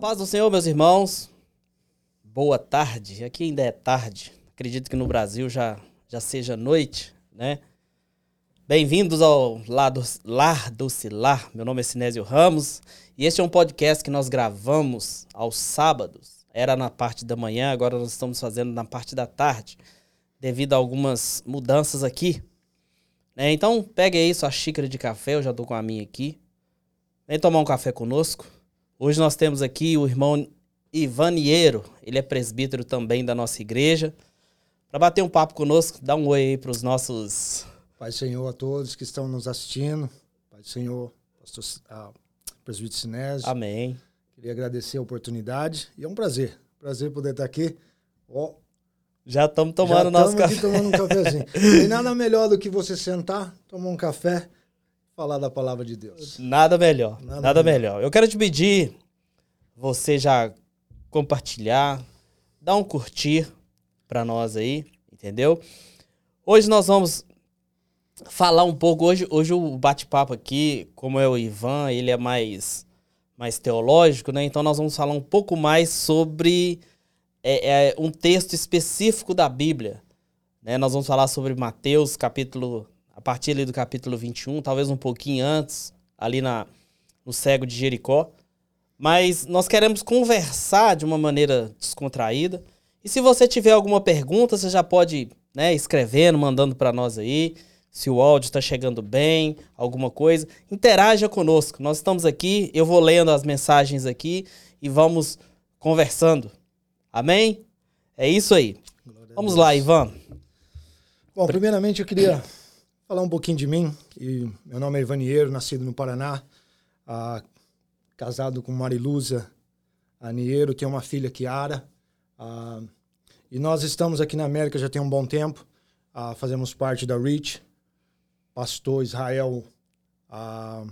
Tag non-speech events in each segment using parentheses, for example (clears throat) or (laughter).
paz do Senhor, meus irmãos. Boa tarde. Aqui ainda é tarde. Acredito que no Brasil já, já seja noite, né? Bem-vindos ao Lado, Lar do Cilar. Meu nome é Sinésio Ramos e este é um podcast que nós gravamos aos sábados. Era na parte da manhã, agora nós estamos fazendo na parte da tarde, devido a algumas mudanças aqui. Né? Então, pegue aí sua xícara de café, eu já estou com a minha aqui. Vem tomar um café conosco. Hoje nós temos aqui o irmão Ivaniero, ele é presbítero também da nossa igreja. Para bater um papo conosco, dá um oi aí para os nossos. Pai Senhor a todos que estão nos assistindo. Pai Senhor, pastor ah, presbítero Sinésio. Amém. Queria agradecer a oportunidade e é um prazer. Prazer poder estar aqui. Ó, já estamos tomando o nosso café. tomando um cafezinho. Tem nada (laughs) melhor do que você sentar, tomar um café, falar da palavra de Deus. Nada melhor. Nada, nada melhor. melhor. Eu quero te pedir você já compartilhar, dar um curtir para nós aí, entendeu? Hoje nós vamos falar um pouco hoje, hoje o bate-papo aqui, como é o Ivan, ele é mais mais teológico, né? Então nós vamos falar um pouco mais sobre é, é um texto específico da Bíblia. Né? Nós vamos falar sobre Mateus, capítulo, a partir ali do capítulo 21, talvez um pouquinho antes, ali na, no cego de Jericó. Mas nós queremos conversar de uma maneira descontraída. E se você tiver alguma pergunta, você já pode né, escrevendo, mandando para nós aí. Se o áudio está chegando bem, alguma coisa, interaja conosco. Nós estamos aqui, eu vou lendo as mensagens aqui e vamos conversando. Amém? É isso aí. Vamos lá, Ivan. Bom, primeiramente eu queria falar um pouquinho de mim. E meu nome é Ivaniero, nascido no Paraná, ah, casado com Mariluza Aniero, tenho uma filha, Kiara. Ah, e nós estamos aqui na América já tem um bom tempo. Ah, fazemos parte da REACH. Pastor Israel ah,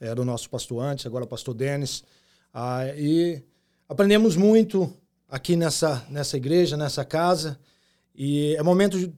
era o nosso pastor antes, agora pastor Denis. Ah, e aprendemos muito aqui nessa, nessa igreja, nessa casa. E é momento, de,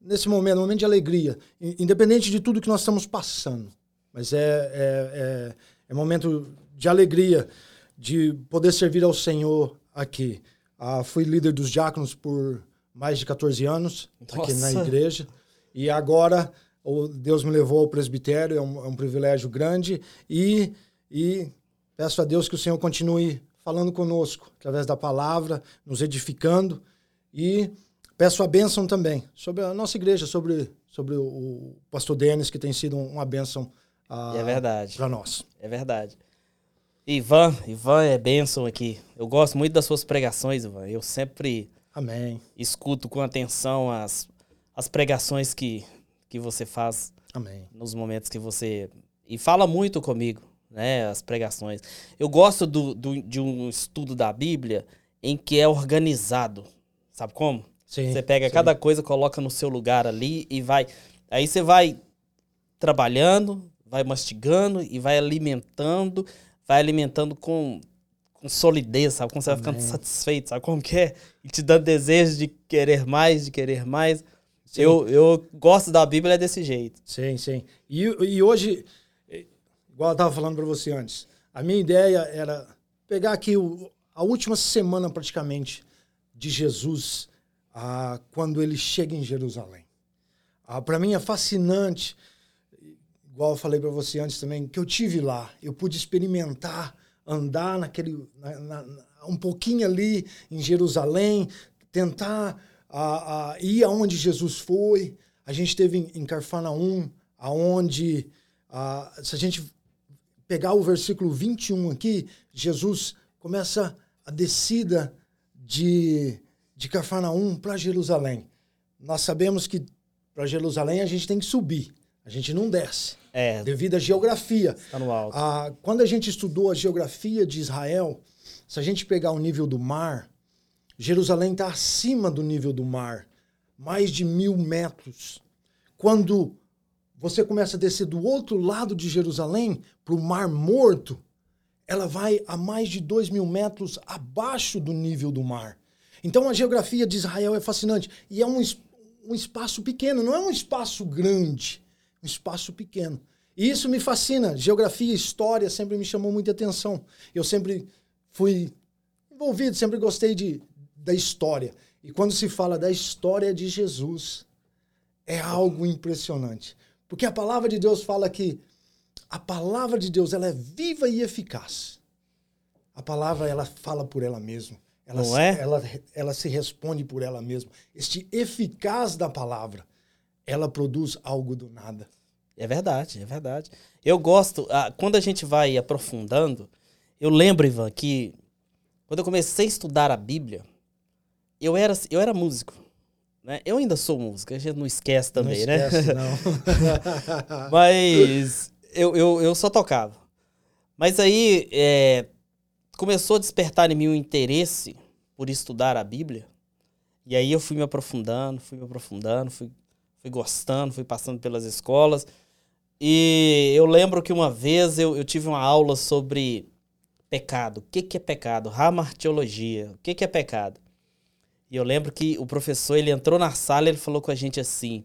nesse momento, um momento de alegria, independente de tudo que nós estamos passando. Mas é, é, é, é momento de alegria de poder servir ao Senhor aqui. Ah, fui líder dos diáconos por mais de 14 anos Nossa. aqui na igreja. E agora o Deus me levou ao presbitério, é um, é um privilégio grande. E, e peço a Deus que o Senhor continue falando conosco através da palavra, nos edificando e peço a bênção também sobre a nossa igreja, sobre, sobre o pastor Denis, que tem sido uma bênção uh, é verdade. para nós. É verdade. Ivan, Ivan é bênção aqui. Eu gosto muito das suas pregações, Ivan. Eu sempre Amém. escuto com atenção as, as pregações que, que você faz Amém. nos momentos que você. E fala muito comigo né, as pregações. Eu gosto do, do, de um estudo da Bíblia em que é organizado. Sabe como? Sim, você pega sim. cada coisa, coloca no seu lugar ali e vai. Aí você vai trabalhando, vai mastigando e vai alimentando, vai alimentando com, com solidez, sabe? Como você Amém. vai ficando satisfeito, sabe como que é? E te dando desejo de querer mais, de querer mais. Eu, eu gosto da Bíblia desse jeito. Sim, sim. E, e hoje igual eu estava falando para você antes, a minha ideia era pegar aqui o, a última semana praticamente de Jesus, ah, quando ele chega em Jerusalém. Ah, para mim é fascinante, igual eu falei para você antes também, que eu tive lá, eu pude experimentar, andar naquele, na, na, um pouquinho ali em Jerusalém, tentar ah, ir aonde Jesus foi. A gente teve em, em Carfanaum, aonde ah, se a gente pegar o versículo 21 aqui, Jesus começa a descida de, de Cafarnaum para Jerusalém. Nós sabemos que para Jerusalém a gente tem que subir, a gente não desce. É. Devido à geografia. Está no alto. Ah, quando a gente estudou a geografia de Israel, se a gente pegar o nível do mar, Jerusalém está acima do nível do mar, mais de mil metros. Quando você começa a descer do outro lado de Jerusalém, para o Mar Morto, ela vai a mais de dois mil metros abaixo do nível do mar. Então a geografia de Israel é fascinante. E é um, um espaço pequeno, não é um espaço grande, um espaço pequeno. E isso me fascina. Geografia, história sempre me chamou muita atenção. Eu sempre fui envolvido, sempre gostei de, da história. E quando se fala da história de Jesus, é algo impressionante. Porque a palavra de Deus fala que a palavra de Deus ela é viva e eficaz. A palavra ela fala por ela mesma. Ela, Não é? ela, ela se responde por ela mesma. Este eficaz da palavra, ela produz algo do nada. É verdade, é verdade. Eu gosto, quando a gente vai aprofundando, eu lembro, Ivan, que quando eu comecei a estudar a Bíblia, eu era, eu era músico. Né? Eu ainda sou músico, a gente não esquece também, não esquece, né? (laughs) Não. Mas eu, eu, eu só tocava. Mas aí é, começou a despertar em mim o interesse por estudar a Bíblia. E aí eu fui me aprofundando, fui me aprofundando, fui, fui gostando, fui passando pelas escolas. E eu lembro que uma vez eu, eu tive uma aula sobre pecado. O que, que é pecado? Ramartiologia. O que, que é pecado? E eu lembro que o professor, ele entrou na sala e ele falou com a gente assim: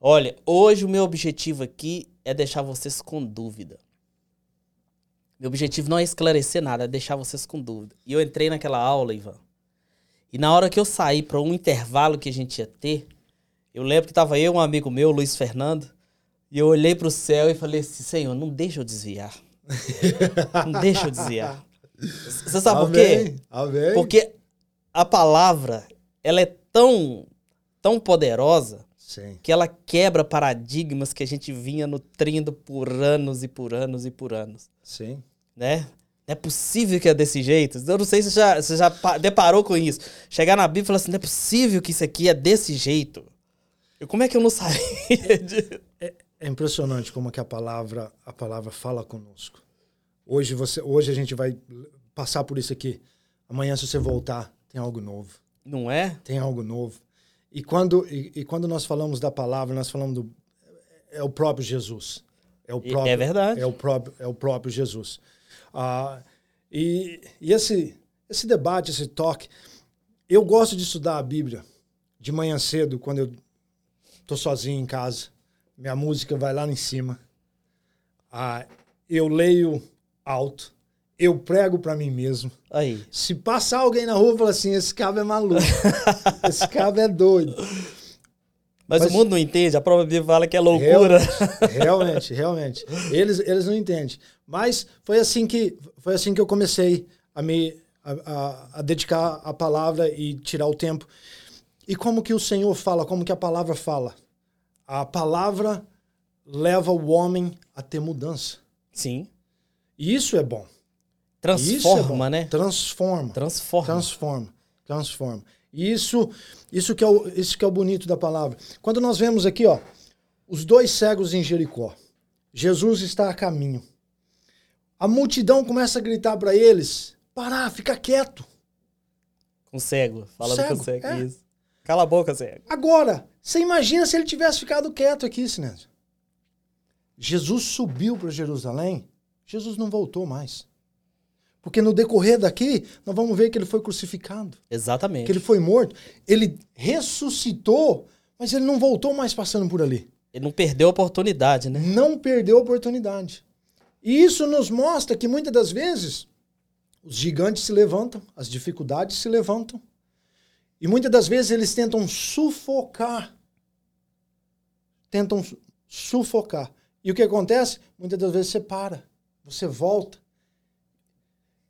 Olha, hoje o meu objetivo aqui é deixar vocês com dúvida. Meu objetivo não é esclarecer nada, é deixar vocês com dúvida. E eu entrei naquela aula, Ivan. E na hora que eu saí para um intervalo que a gente ia ter, eu lembro que tava eu, um amigo meu, Luiz Fernando, e eu olhei para o céu e falei assim: Senhor, não deixa eu desviar. não deixa eu desviar. Você sabe por quê? Amém. Porque a palavra, ela é tão, tão poderosa Sim. que ela quebra paradigmas que a gente vinha nutrindo por anos e por anos e por anos, Sim. né? Não é possível que é desse jeito. Eu não sei se você já, você já pa- deparou com isso. Chegar na Bíblia e falar assim, não é possível que isso aqui é desse jeito. Eu, como é que eu não sabia (laughs) disso? É impressionante como que a palavra, a palavra fala conosco. Hoje você, hoje a gente vai passar por isso aqui. Amanhã se você voltar, tem algo novo. Não é? Tem algo novo. E quando e, e quando nós falamos da palavra, nós falamos do é o próprio Jesus. É o E- próprio é verdade. É o próprio é o próprio Jesus. Ah, e, e esse esse debate, esse toque, eu gosto de estudar a Bíblia de manhã cedo quando eu tô sozinho em casa. Minha música vai lá em cima. Ah, eu leio alto. Eu prego para mim mesmo. Aí. Se passar alguém na rua e falar assim, esse cabo é maluco. (laughs) esse cabo é doido. Mas, Mas- o mundo não entende, a própria Bíblia fala que é loucura. Realmente, realmente. Eles, eles não entendem. Mas foi assim que, foi assim que eu comecei a me a, a- a dedicar a palavra e tirar o tempo. E como que o Senhor fala, como que a palavra fala? A palavra leva o homem a ter mudança. Sim. E isso é bom. Isso é Transforma, bom. né? Transforma. Transforma. Transforma, transforma. E Isso, isso que é o, isso que é o bonito da palavra. Quando nós vemos aqui, ó, os dois cegos em Jericó. Jesus está a caminho. A multidão começa a gritar para eles: "Parar, fica quieto". Com cego. Falando Cego, com cego. é. Isso. Cala a boca, cego. Agora, você imagina se ele tivesse ficado quieto aqui, Sinésio. Jesus subiu para Jerusalém, Jesus não voltou mais. Porque no decorrer daqui, nós vamos ver que ele foi crucificado. Exatamente. que ele foi morto, ele ressuscitou, mas ele não voltou mais passando por ali. Ele não perdeu a oportunidade, né? Não perdeu a oportunidade. E isso nos mostra que muitas das vezes os gigantes se levantam, as dificuldades se levantam, e muitas das vezes eles tentam sufocar. Tentam su- sufocar. E o que acontece? Muitas das vezes você para, você volta.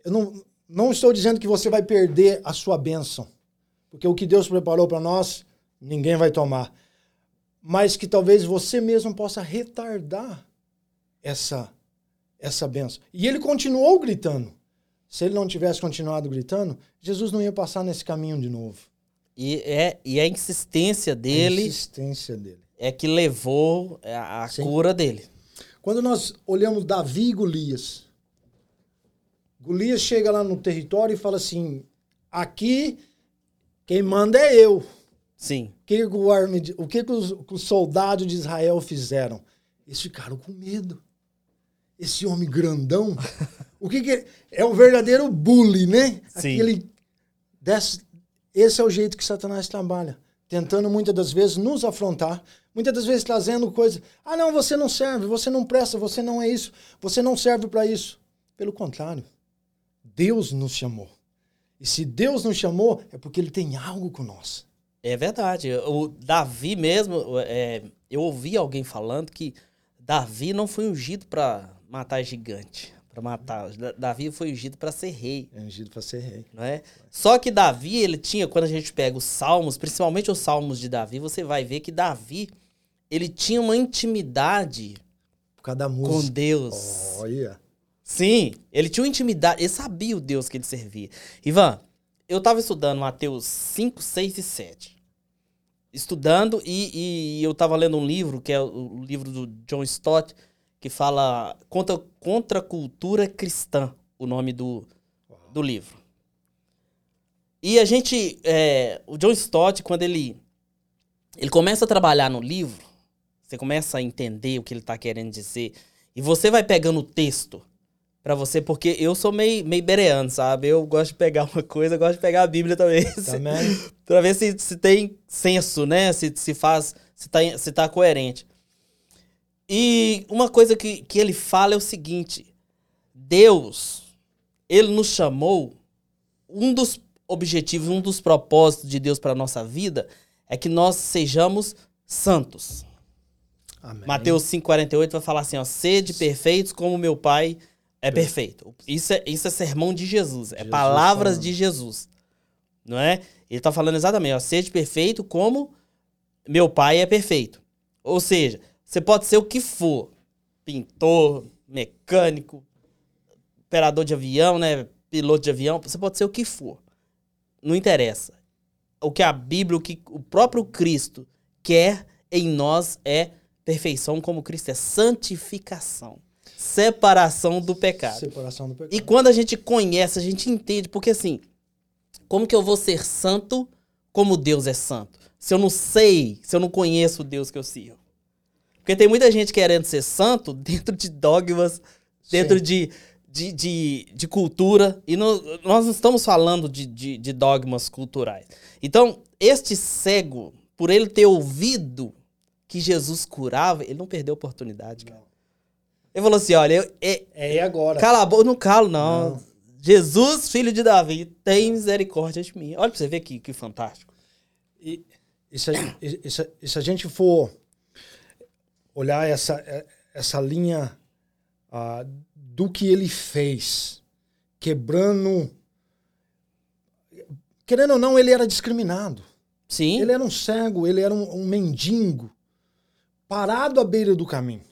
Eu não, não estou dizendo que você vai perder a sua bênção, porque o que Deus preparou para nós, ninguém vai tomar. Mas que talvez você mesmo possa retardar essa, essa bênção. E ele continuou gritando. Se ele não tivesse continuado gritando, Jesus não ia passar nesse caminho de novo. E, é, e a insistência A dele insistência dele. é que levou a, a cura dele. Quando nós olhamos Davi e Golias, Golias chega lá no território e fala assim: aqui quem manda é eu. Sim. O que, o, arme- o que, os, os soldados de Israel fizeram? Eles ficaram com medo. Esse homem grandão, (laughs) o que, que ele- é um verdadeiro bully, né? Sim. Aquele desse- esse é o jeito que Satanás trabalha, tentando muitas das vezes nos afrontar, muitas das vezes trazendo coisas. Ah, não, você não serve, você não presta, você não é isso, você não serve para isso. Pelo contrário, Deus nos chamou. E se Deus nos chamou, é porque ele tem algo com nós. É verdade. O Davi mesmo, é, eu ouvi alguém falando que Davi não foi ungido para matar gigante, para matar. Davi foi ungido para ser rei. É ungido para ser rei. Não é? Só que Davi, ele tinha, quando a gente pega os salmos, principalmente os salmos de Davi, você vai ver que Davi, ele tinha uma intimidade com Deus. Olha. Sim, ele tinha uma intimidade, ele sabia o Deus que ele servia. Ivan, eu estava estudando Mateus 5, 6 e 7. Estudando e, e eu estava lendo um livro, que é o, livro do John Stott, que fala contra, contra a cultura cristã, o nome do, do livro. E a gente, é, o John Stott, quando ele, ele começa a trabalhar no livro, você começa a entender o que ele está querendo dizer, e você vai pegando o texto, para você, porque eu sou meio, meio bereano, sabe? Eu gosto de pegar uma coisa, gosto de pegar a Bíblia também. (laughs) Também. (laughs) pra ver se, se tem senso, né? Se, se faz, se tá, se tá coerente. E uma coisa que, que ele fala é o seguinte: Deus, ele nos chamou, um dos objetivos, um dos propósitos de Deus para nossa vida é que nós sejamos santos. Amém. Mateus 5,48 vai falar assim: ó, sede perfeitos como meu Pai é perfeito. Isso é, isso é sermão de Jesus. É Jesus palavras falando. de Jesus. Não é? Ele está falando exatamente, ó, seja perfeito como meu pai é perfeito. Ou seja, você pode ser o que for. Pintor, mecânico, operador de avião, né? Piloto de avião. Você pode ser o que for. Não interessa. O que a Bíblia, o que o próprio Cristo quer em nós é perfeição, como Cristo é santificação separação do pecado. Separação do pecado. E quando a gente conhece, a gente entende, porque assim, como que eu vou ser santo como Deus é santo? Se eu não sei, se eu não conheço o Deus que eu sirvo. Porque tem muita gente querendo ser santo (laughs) dentro de dogmas, dentro de, de, de, de, cultura. E nós não estamos falando de, de, de dogmas culturais. Então, este cego, por ele ter ouvido que Jesus curava, ele não perdeu a oportunidade, cara. Ele falou assim: olha, eu, é, é agora. Cala a boca, não calo, não. não. Jesus, filho de Davi, tem misericórdia de mim. Olha pra você ver que, que fantástico. E, e, se, e, se, e se a gente for olhar essa, é, essa linha uh, do que ele fez, quebrando. Querendo ou não, ele era discriminado. Sim. Ele era um cego, ele era um, um mendigo, parado à beira do caminho.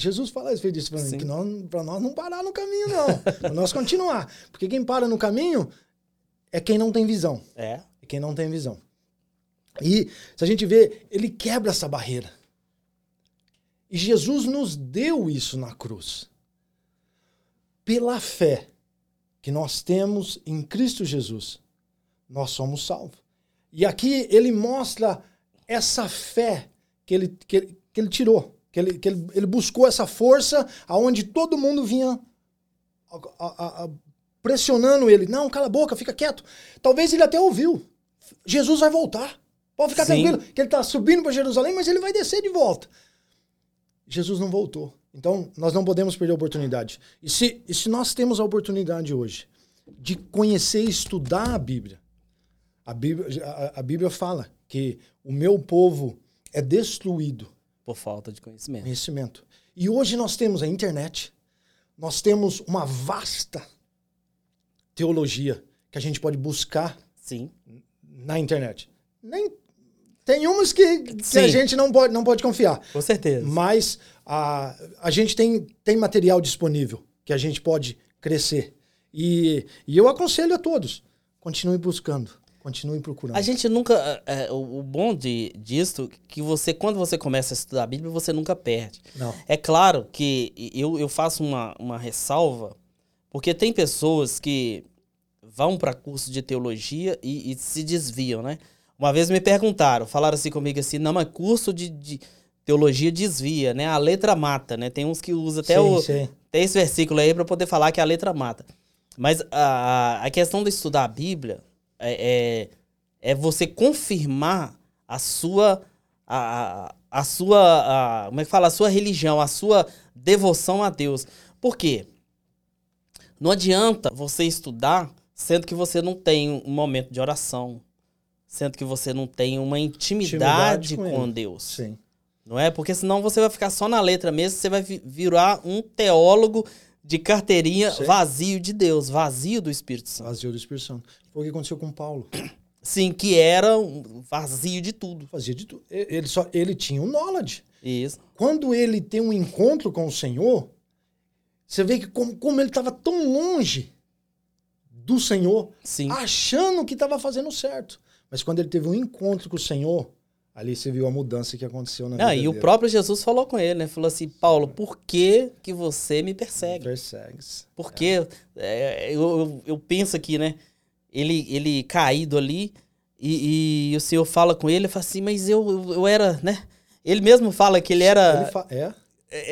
Jesus fala respeito disso para mim, que para nós não parar no caminho, não. para nós continuar. Porque quem para no caminho é quem não tem visão. É. É quem não tem visão. E se a gente vê, ele quebra essa barreira. E Jesus nos deu isso na cruz. Pela fé que nós temos em Cristo Jesus, nós somos salvos. E aqui ele mostra essa fé que ele, que, que ele tirou. Que ele, que ele, ele buscou essa força aonde todo mundo vinha a, a, a, pressionando ele. Não, cala a boca, fica quieto. Talvez ele até ouviu. Jesus vai voltar. Pode ficar Sim. tranquilo, que ele está subindo para Jerusalém, mas ele vai descer de volta. Jesus não voltou. Então, nós não podemos perder a oportunidade. E se, e se nós temos a oportunidade hoje de conhecer e estudar a Bíblia, a Bíblia, a, a Bíblia fala que o meu povo é destruído por falta de conhecimento. Conhecimento. E hoje nós temos a internet, nós temos uma vasta teologia que a gente pode buscar Sim. na internet. Nem, tem umas que, que a gente não pode, não pode confiar. Com certeza. Mas a, a gente tem, tem material disponível que a gente pode crescer. E, e eu aconselho a todos, continue buscando. Continue procurando. A gente nunca. É, é, o, bom de, disso que você, quando você começa a estudar a Bíblia, você nunca perde. Não. É claro que eu, eu faço uma, uma ressalva, porque tem pessoas que vão para curso de teologia e, e, se desviam, né? Uma vez me perguntaram, falaram assim comigo assim, não, mas curso de, de teologia desvia, né? A letra mata, né? Tem uns que usam até sim, o. Sim. Tem esse versículo aí para poder falar que a letra mata. Mas a, a questão de estudar a Bíblia é, é, é você confirmar a sua a, a sua a, como é que fala a sua religião, a sua devoção a Deus. Por quê? Não adianta você estudar sendo que você não tem um momento de oração, sendo que você não tem uma intimidade, Intimidade com com. Deus. Sim. Não é? Porque senão você vai ficar só na letra mesmo, você vai vi- virar um teólogo de carteirinha Sim. vazio de Deus, vazio do Espírito Santo. Vazio do Espírito Santo. Foi o que aconteceu com Paulo. Sim, que era um vazio de tudo. Fazia de tudo. Ele, só, ele tinha um knowledge. Isso. Quando ele tem um encontro com o Senhor, você vê que como, como ele estava tão longe do Senhor, Sim. achando que estava fazendo certo. Mas quando ele teve um encontro com o Senhor, ali você viu a mudança que aconteceu na Ah, vida e o dele. próprio Jesus falou com ele, né? Falou assim, Paulo, por que que você me persegue? Persegue-se. Porque é, eu, eu, eu penso aqui, né? Ele, ele caído ali e, e o Senhor fala com ele, fala assim, mas eu, eu, eu era, né? Ele mesmo fala que ele era, Ele fa- é,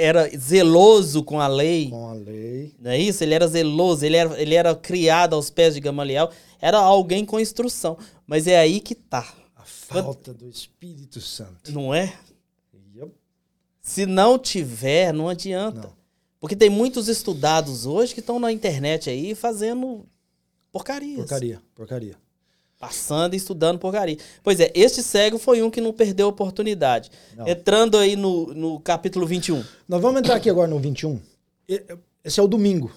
era zeloso com a lei, com a lei. não é isso? Ele era zeloso, ele era, ele era criado aos pés de Gamaliel, era alguém com instrução. Mas é aí que tá, falta do Espírito Santo. não é? Yep. Se não tiver, não adianta. Não. Porque tem muitos estudados hoje que estão na internet aí fazendo porcarias. Porcaria, porcaria. Passando e estudando porcaria. Pois é, este cego foi um que não perdeu a oportunidade. Não. Entrando aí no, no capítulo 21. Nós vamos entrar aqui agora no 21. E- Esse é o domingo.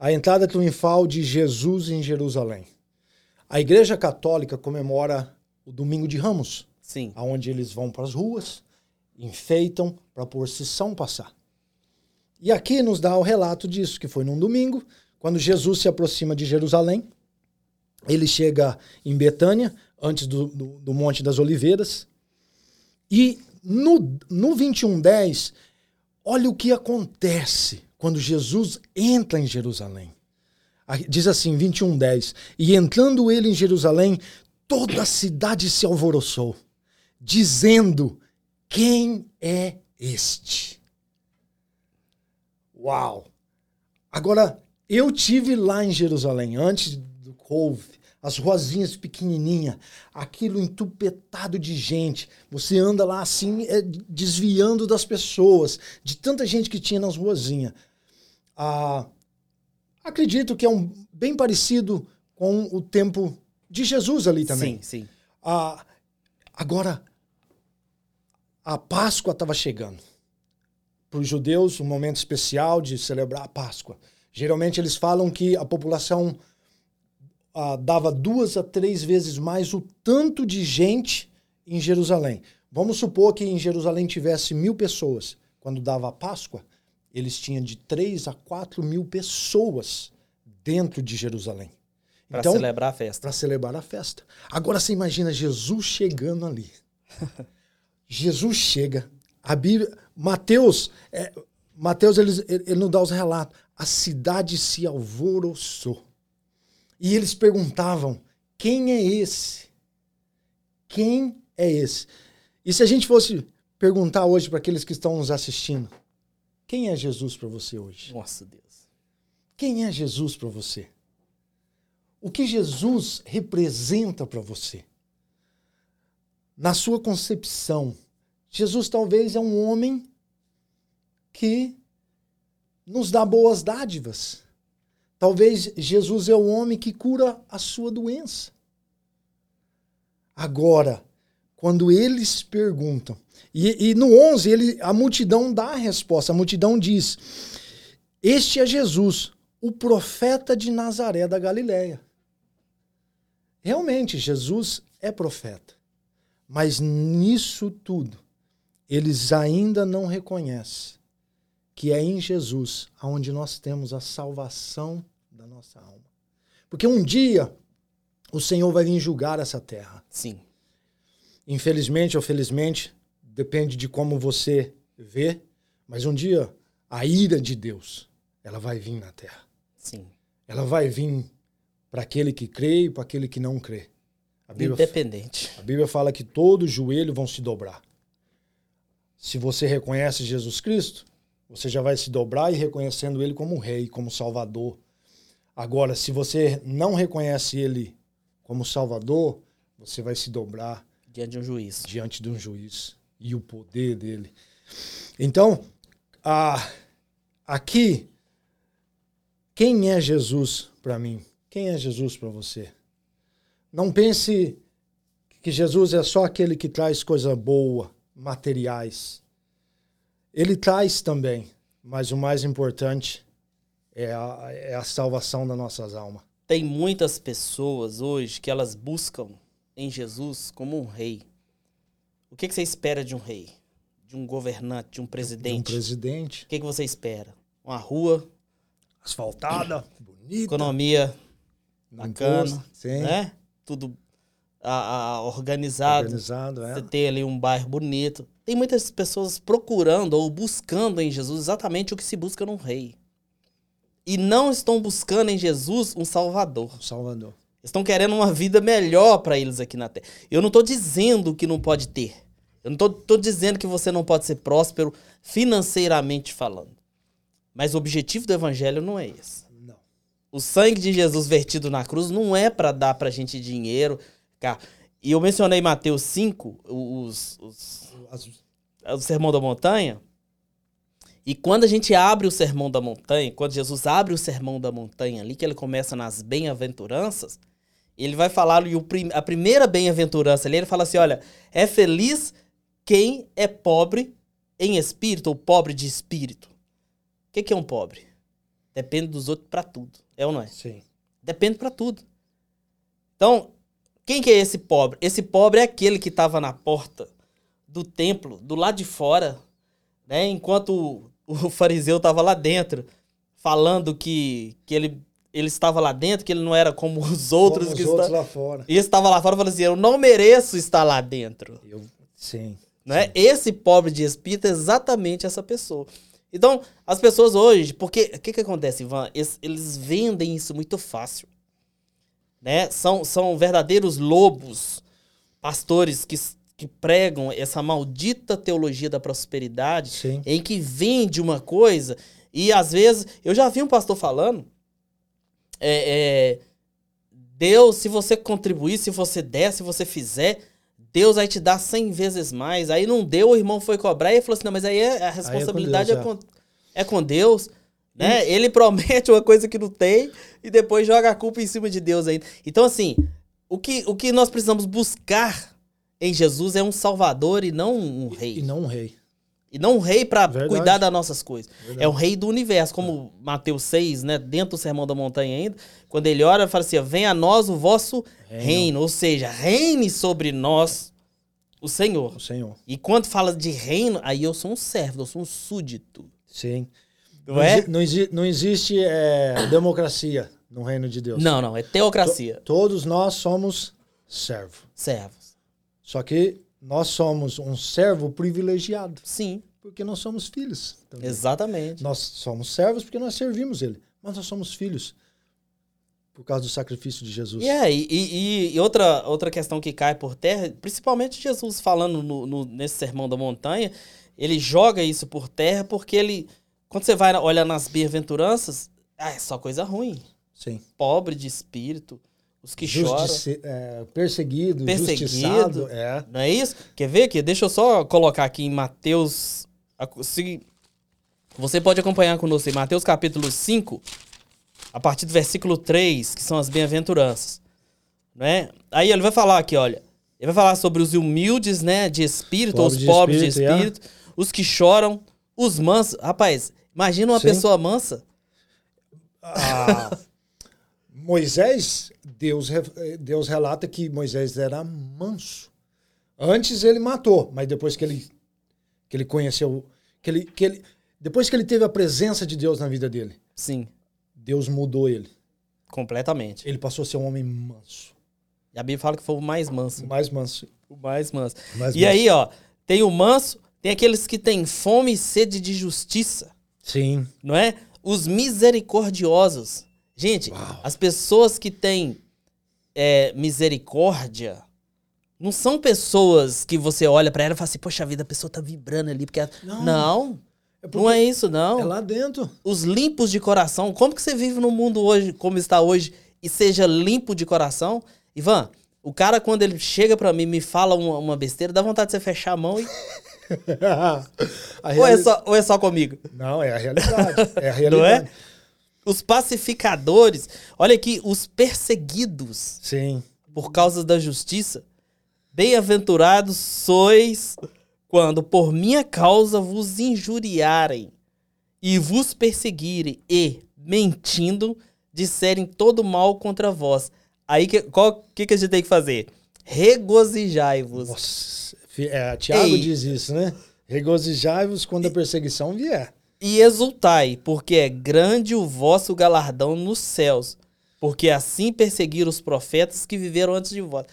A entrada triunfal de Jesus em Jerusalém. A Igreja Católica comemora o Domingo de Ramos, Sim. aonde eles vão para as ruas, enfeitam para a procissão passar. E aqui nos dá o relato disso, que foi num domingo, quando Jesus se aproxima de Jerusalém. Ele chega em Betânia, antes do, do, do Monte das Oliveiras. E no, no 21:10, olha o que acontece quando Jesus entra em Jerusalém. Diz assim, 21:10. E entrando ele em Jerusalém, toda a cidade se alvoroçou, dizendo: Quem é este? Uau! Agora, eu tive lá em Jerusalém, antes do couve, as ruazinhas pequenininha, aquilo entupetado de gente. Você anda lá assim, é, desviando das pessoas, de tanta gente que tinha nas ruazinhas. Ah, acredito que é um bem parecido com o tempo de Jesus ali também. Sim, sim. Ah, agora, a Páscoa estava chegando. Para os judeus, um momento especial de celebrar a Páscoa. Geralmente eles falam que a população ah, dava duas a três vezes mais o tanto de gente em Jerusalém. Vamos supor que em Jerusalém tivesse mil pessoas. Quando dava a Páscoa, eles tinham de três a quatro mil pessoas dentro de Jerusalém. Para celebrar a festa. Para celebrar a festa. Agora você imagina Jesus chegando ali. (laughs) Jesus chega. A Bíblia. Mateus, é, Mateus ele, ele, ele não dá os relatos. A cidade se alvoroçou. E eles perguntavam: quem é esse? Quem é esse? E se a gente fosse perguntar hoje para aqueles que estão nos assistindo: quem é Jesus para você hoje? Nossa Deus. Quem é Jesus para você? O que Jesus representa para você? Na sua concepção, Jesus talvez é um homem que nos dá boas dádivas. Talvez Jesus é o homem que cura a sua doença. Agora, quando eles perguntam, e, e no 11 ele, a multidão dá a resposta, a multidão diz: Este é Jesus, o profeta de Nazaré da Galileia. Realmente, Jesus é profeta. Mas nisso tudo, eles ainda não reconhecem que é em Jesus aonde nós temos a salvação da nossa alma. Porque um dia o Senhor vai vir julgar essa terra. Sim. Infelizmente ou felizmente, depende de como você vê, mas um dia a ira de Deus, ela vai vir na terra. Sim. Ela vai vir para aquele que crê e para aquele que não crê. A Bíblia, Independente. a Bíblia fala que todos os joelhos vão se dobrar. Se você reconhece Jesus Cristo, você já vai se dobrar e reconhecendo Ele como Rei, como Salvador. Agora, se você não reconhece Ele como Salvador, você vai se dobrar Diante de um juiz. diante de um juiz e o poder dele. Então, a, aqui quem é Jesus para mim? Quem é Jesus para você? Não pense que Jesus é só aquele que traz coisa boa, materiais. Ele traz também, mas o mais importante é a, é a salvação das nossas almas. Tem muitas pessoas hoje que elas buscam em Jesus como um rei. O que, que você espera de um rei? De um governante, de um presidente? De um presidente. O que, que você espera? Uma rua asfaltada, bonita. Economia bacana, sim. né? Tudo a, a, organizado. Organizado, é. Você ter ali um bairro bonito. Tem muitas pessoas procurando ou buscando em Jesus exatamente o que se busca num rei. E não estão buscando em Jesus um salvador. Um salvador. Estão querendo uma vida melhor para eles aqui na terra. Eu não estou dizendo que não pode ter. Eu não estou dizendo que você não pode ser próspero financeiramente falando. Mas o objetivo do evangelho não é esse. O sangue de Jesus vertido na cruz não é para dar para gente dinheiro. Cara. E eu mencionei Mateus 5, os, os, o Sermão da Montanha. E quando a gente abre o Sermão da Montanha, quando Jesus abre o Sermão da Montanha ali, que ele começa nas bem-aventuranças, ele vai falar, e a primeira bem-aventurança ali, ele fala assim: olha, é feliz quem é pobre em espírito, ou pobre de espírito. O que, que é um pobre? Depende dos outros para tudo. É ou não é? Sim. Depende para tudo. Então, quem que é esse pobre? Esse pobre é aquele que estava na porta do templo, do lado de fora, né? Enquanto o, o fariseu estava lá dentro, falando que, que ele, ele estava lá dentro, que ele não era como os outros como que os outros está... lá fora. E estava lá fora falando assim: eu não mereço estar lá dentro. Eu... Sim. Né? Esse pobre de espírito é exatamente essa pessoa. Então, as pessoas hoje, porque o que, que acontece, Ivan? Eles, eles, vendem isso muito fácil. Né? São, são verdadeiros lobos, pastores que, que pregam essa maldita teologia da prosperidade, Sim. em que vende uma coisa, e às vezes, eu já vi um pastor falando, é, é, Deus, se você contribuir, se você der, se você fizer, Deus vai te dar 100 vezes mais. Aí não deu, o irmão foi cobrar e falou assim: não, mas aí é, a responsabilidade é com Deus. É com, é com Deus né? Ele promete uma coisa que não tem e depois joga a culpa em cima de Deus ainda. Então, assim, o que, o que nós precisamos buscar em Jesus é um salvador e não um rei. E não um rei. E não um rei para cuidar das nossas coisas. Verdade. É o rei do universo, como é. Mateus 6, né, dentro do Sermão da Montanha ainda, quando ele ora, ele fala assim: "Venha a nós o vosso reino. reino", ou seja, reine sobre nós o Senhor. O Senhor. E quando fala de reino, aí eu sou um servo, eu sou um súdito. Sim. Não, não, é? não, não existe é, democracia no reino de Deus. Não, não, é teocracia. To todos nós somos servos. Servos. Só que nós somos um servo privilegiado. Sim. Porque nós somos filhos. Também. Exatamente. Nós somos servos porque nós servimos ele. Mas nós somos filhos por causa do sacrifício de Jesus. Yeah, e, e, e outra, outra questão que cai por terra, principalmente Jesus falando no, no, nesse sermão da montanha, ele joga isso por terra porque ele, quando você vai olhar nas bem-aventuranças, ah, é só coisa ruim. Sim. Pobre de espírito, os que Justici choram. É, perseguido, perseguido. É. Não é isso? Quer ver aqui? Deixa eu só colocar aqui em Mateus. Se, você pode acompanhar conosco em Mateus capítulo 5, a partir do versículo 3, que são as bem-aventuranças. Né? Aí ele vai falar aqui, olha. Ele vai falar sobre os humildes, né, de espírito, Pobre os de pobres espírito, de espírito, é. os que choram, os mansos. Rapaz, Imagina uma Sim. pessoa mansa. Ah, Moisés, Deus, Deus relata que Moisés era manso. Antes ele matou, mas depois que ele, que ele conheceu, que ele, que ele, depois que ele teve a presença de Deus na vida dele. Sim. Deus mudou ele. Completamente. Ele passou a ser um homem manso. E a Bíblia fala que foi o mais manso. O mais manso. O mais manso. O mais e manso. aí, ó, tem o manso, tem aqueles que têm fome e sede de justiça. Sim. Não é? Os misericordiosos. Gente, Uau. as pessoas que têm é, misericórdia não são pessoas que você olha para ela e fala assim, poxa vida, a pessoa tá vibrando ali. Porque ela... Não. Não. É não é isso, não. É lá dentro. Os limpos de coração. Como que você vive no mundo hoje, como está hoje, e seja limpo de coração? Ivan, o cara, quando ele chega para mim me fala uma, uma, besteira, dá vontade de você fechar a mão e. (laughs) reali... ou, é só, ou é só comigo? Não, é a realidade. É a realidade. (laughs) Não é? Os pacificadores, olha aqui, os perseguidos Sim. por causa da justiça. Bem-aventurados sois quando por minha causa vos injuriarem e vos perseguirem e, mentindo, disserem todo mal contra vós. Aí, que, qual que, que a gente tem que fazer? Regozijai-vos. Nossa. É, Tiago Ei. diz isso, né? Regozijai-vos quando a perseguição vier. E exultai, porque é grande o vosso galardão nos céus, porque assim perseguiram os profetas que viveram antes de vós.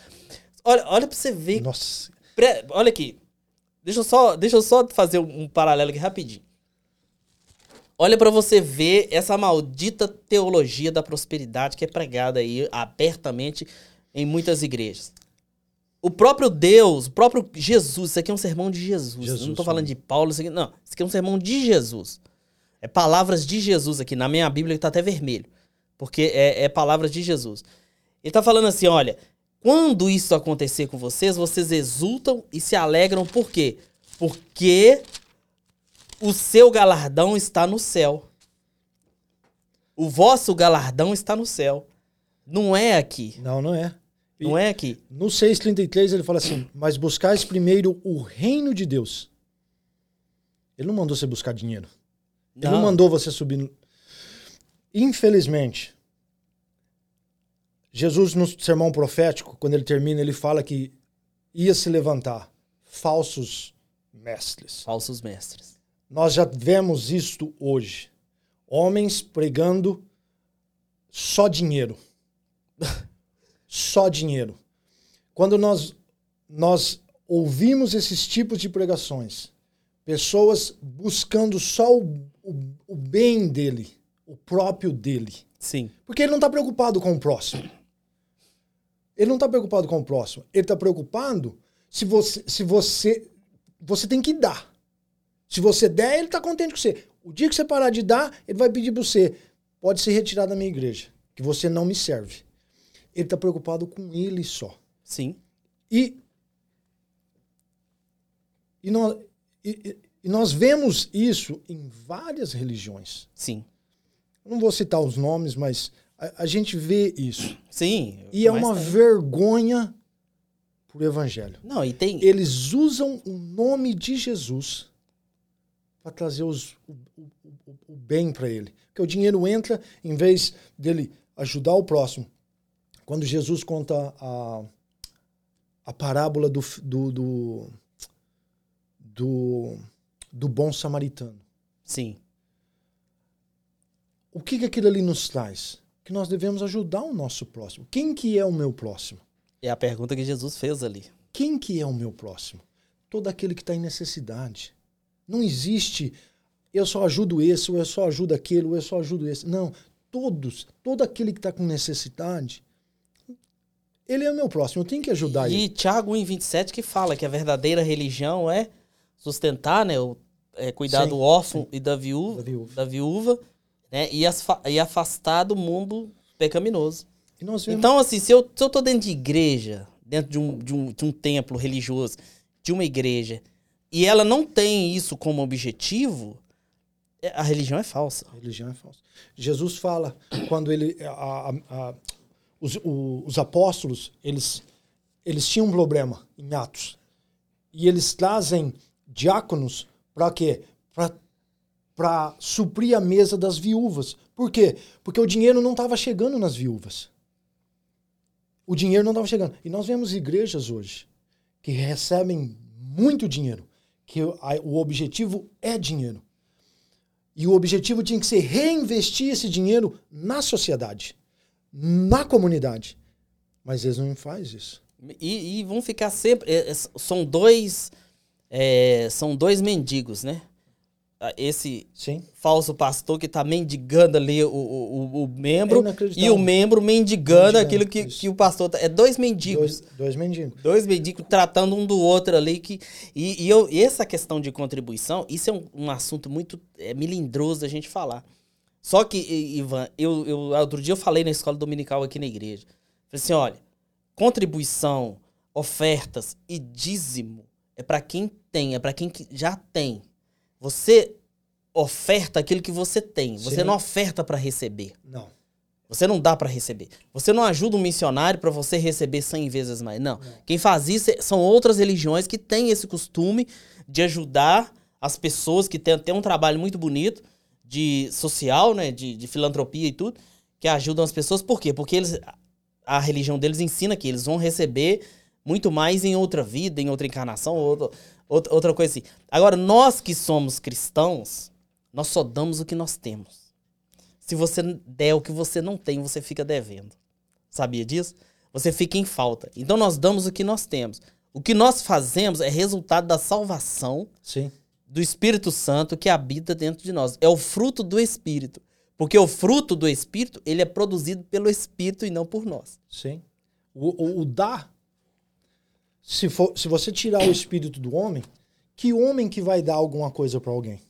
Olha, olha pra você ver. Nossa. Pre- Olha aqui. Deixa eu só, deixa eu só fazer um, paralelo aqui rapidinho. Olha pra você ver essa maldita teologia da prosperidade que é pregada aí abertamente em muitas igrejas. O próprio Deus, o próprio Jesus, isso aqui é um sermão de Jesus. eu não Jesus, tô falando de Paulo, isso aqui, não. Isso aqui é um sermão de Jesus. É palavras de Jesus aqui. Na minha Bíblia ele tá até vermelho. Porque é, é palavras de Jesus. Ele tá falando assim, olha, quando isso acontecer com vocês, vocês exultam e se alegram, por quê? Porque o seu galardão está no céu. O vosso galardão está no céu. Não é aqui. Não, não é. E Não é aqui. No 6,33 ele fala assim: Mas buscais primeiro o reino de Deus. Ele não mandou você buscar dinheiro. Ele não Não. mandou você subir. Infelizmente, Jesus, no sermão profético, quando ele termina, ele fala que ia se levantar falsos mestres. Falsos mestres. Nós já vemos isto hoje. Homens pregando só dinheiro. (laughs) só dinheiro. Quando nós, nós ouvimos esses tipos de pregações, pessoas buscando só o, o, o bem dele, o próprio dele. Sim. Porque ele não está preocupado com o próximo. Ele não está preocupado com o próximo. Ele está preocupado se você, se você. Você tem que dar. Se você der, ele está contente com você. O dia que você parar de dar, ele vai pedir para você: pode se retirar da minha igreja, que você não me serve. Ele está preocupado com ele só. Sim. E, e, nós, e, e- nós vemos isso em várias religiões. Sim. Eu não vou citar os nomes, mas a, a gente vê isso. Sim. E é uma tem. vergonha pro evangelho. Não, e tem. Eles usam o nome de Jesus para trazer os- o, o- o- o bem para ele. Porque o dinheiro entra, em vez dele ajudar o próximo. Quando Jesus conta a, a parábola do, do, do, do, do bom samaritano. Sim. O que, que aquilo ali nos traz? Que nós devemos ajudar o nosso próximo. Quem que é o meu próximo? É a pergunta que Jesus fez ali. Quem que é o meu próximo? Todo aquele que está em necessidade. Não existe eu só ajudo esse, ou eu só ajudo aquele, ou eu só ajudo esse. Não. Todos, todo aquele que está com necessidade, ele é o meu próximo. Eu tenho que ajudar ele. E Tiago 1,27 que fala que a verdadeira religião é sustentar, né? O, é, cuidar Sim, do órfão e da viúva, Da viúva. da viúva, né? E, asfa- e afastar do mundo pecaminoso. E Então, assim, se eu, se eu tô dentro de igreja, dentro de um, de, um, de um templo religioso, de uma igreja, e ela não tem isso como objetivo, é- a religião é falsa. A religião é falsa. Jesus fala quando ele a- a- a- os, o- os apóstolos eles eles tinham um problema em Atos e eles trazem diáconos para quê? Para suprir a mesa das viúvas. Por quê? Porque o dinheiro não estava chegando nas viúvas. O dinheiro não estava chegando. E nós vemos igrejas hoje que recebem muito dinheiro, que o, objetivo é dinheiro. E o objetivo tinha que ser reinvestir esse dinheiro na sociedade, na comunidade. Mas eles não fazem isso. E, e vão ficar sempre. é, é, são dois. é, são dois mendigos, né? Ah, Esse Sim. falso pastor que tá mendigando ali o, o, o- É membro inacreditável. e o membro mendigando, Mendigando, aquilo que, isso. que o pastor tá. É dois mendigos. Dois, dois mendigos. Dois mendigos tratando um do outro ali. Que, e, e, eu, essa questão de contribuição, isso é um, um assunto muito é, melindroso da gente falar. Só que, Ivan, eu, eu, outro dia eu falei na escola dominical aqui na igreja. Falei assim: olha, contribuição, ofertas e dízimo é para quem tem, é para quem que já tem. Você oferta aquilo que você tem. Você Sim. não oferta para receber. Não. Você não dá para receber. Você não ajuda um missionário para você receber 100 vezes mais. Não. Quem faz isso é- são outras religiões que têm esse costume de ajudar as pessoas que têm até um trabalho muito bonito de social, né, de, de filantropia e tudo, que ajudam as pessoas. Por quê? Porque eles a religião deles ensina que eles vão receber muito mais em outra vida, em outra encarnação, outra, outra, outra coisa assim. Agora, nós que somos cristãos, nós só damos o que nós temos. Se você der o que você não tem, você fica devendo. Sabia disso? Você fica em falta. Então nós damos o que nós temos. O que nós fazemos é resultado da salvação Sim. Do Espírito Santo que habita dentro de nós. É o fruto do Espírito. Porque o fruto do Espírito, ele é produzido pelo Espírito e não por nós. Sim. O, o, o dar, se, for, se você tirar o espírito do homem, que homem que vai dar alguma coisa para alguém?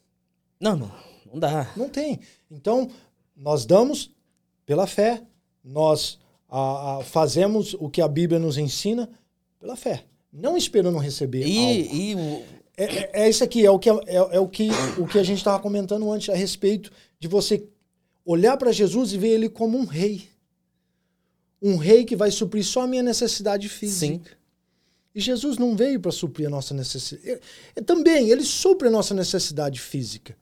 Não, não. Não dá. Não tem. Então, nós damos pela fé, nós ah, fazemos o que a Bíblia nos ensina pela fé, não esperando receber algo. E, e o, É, é, é isso aqui, é o que, é, é o que, o que a gente estava comentando antes a respeito de você olhar para Jesus e ver ele como um rei. Um rei que vai suprir só a minha necessidade física. E Jesus não veio para suprir a nossa necessidade. Também, ele supre a nossa necessidade física.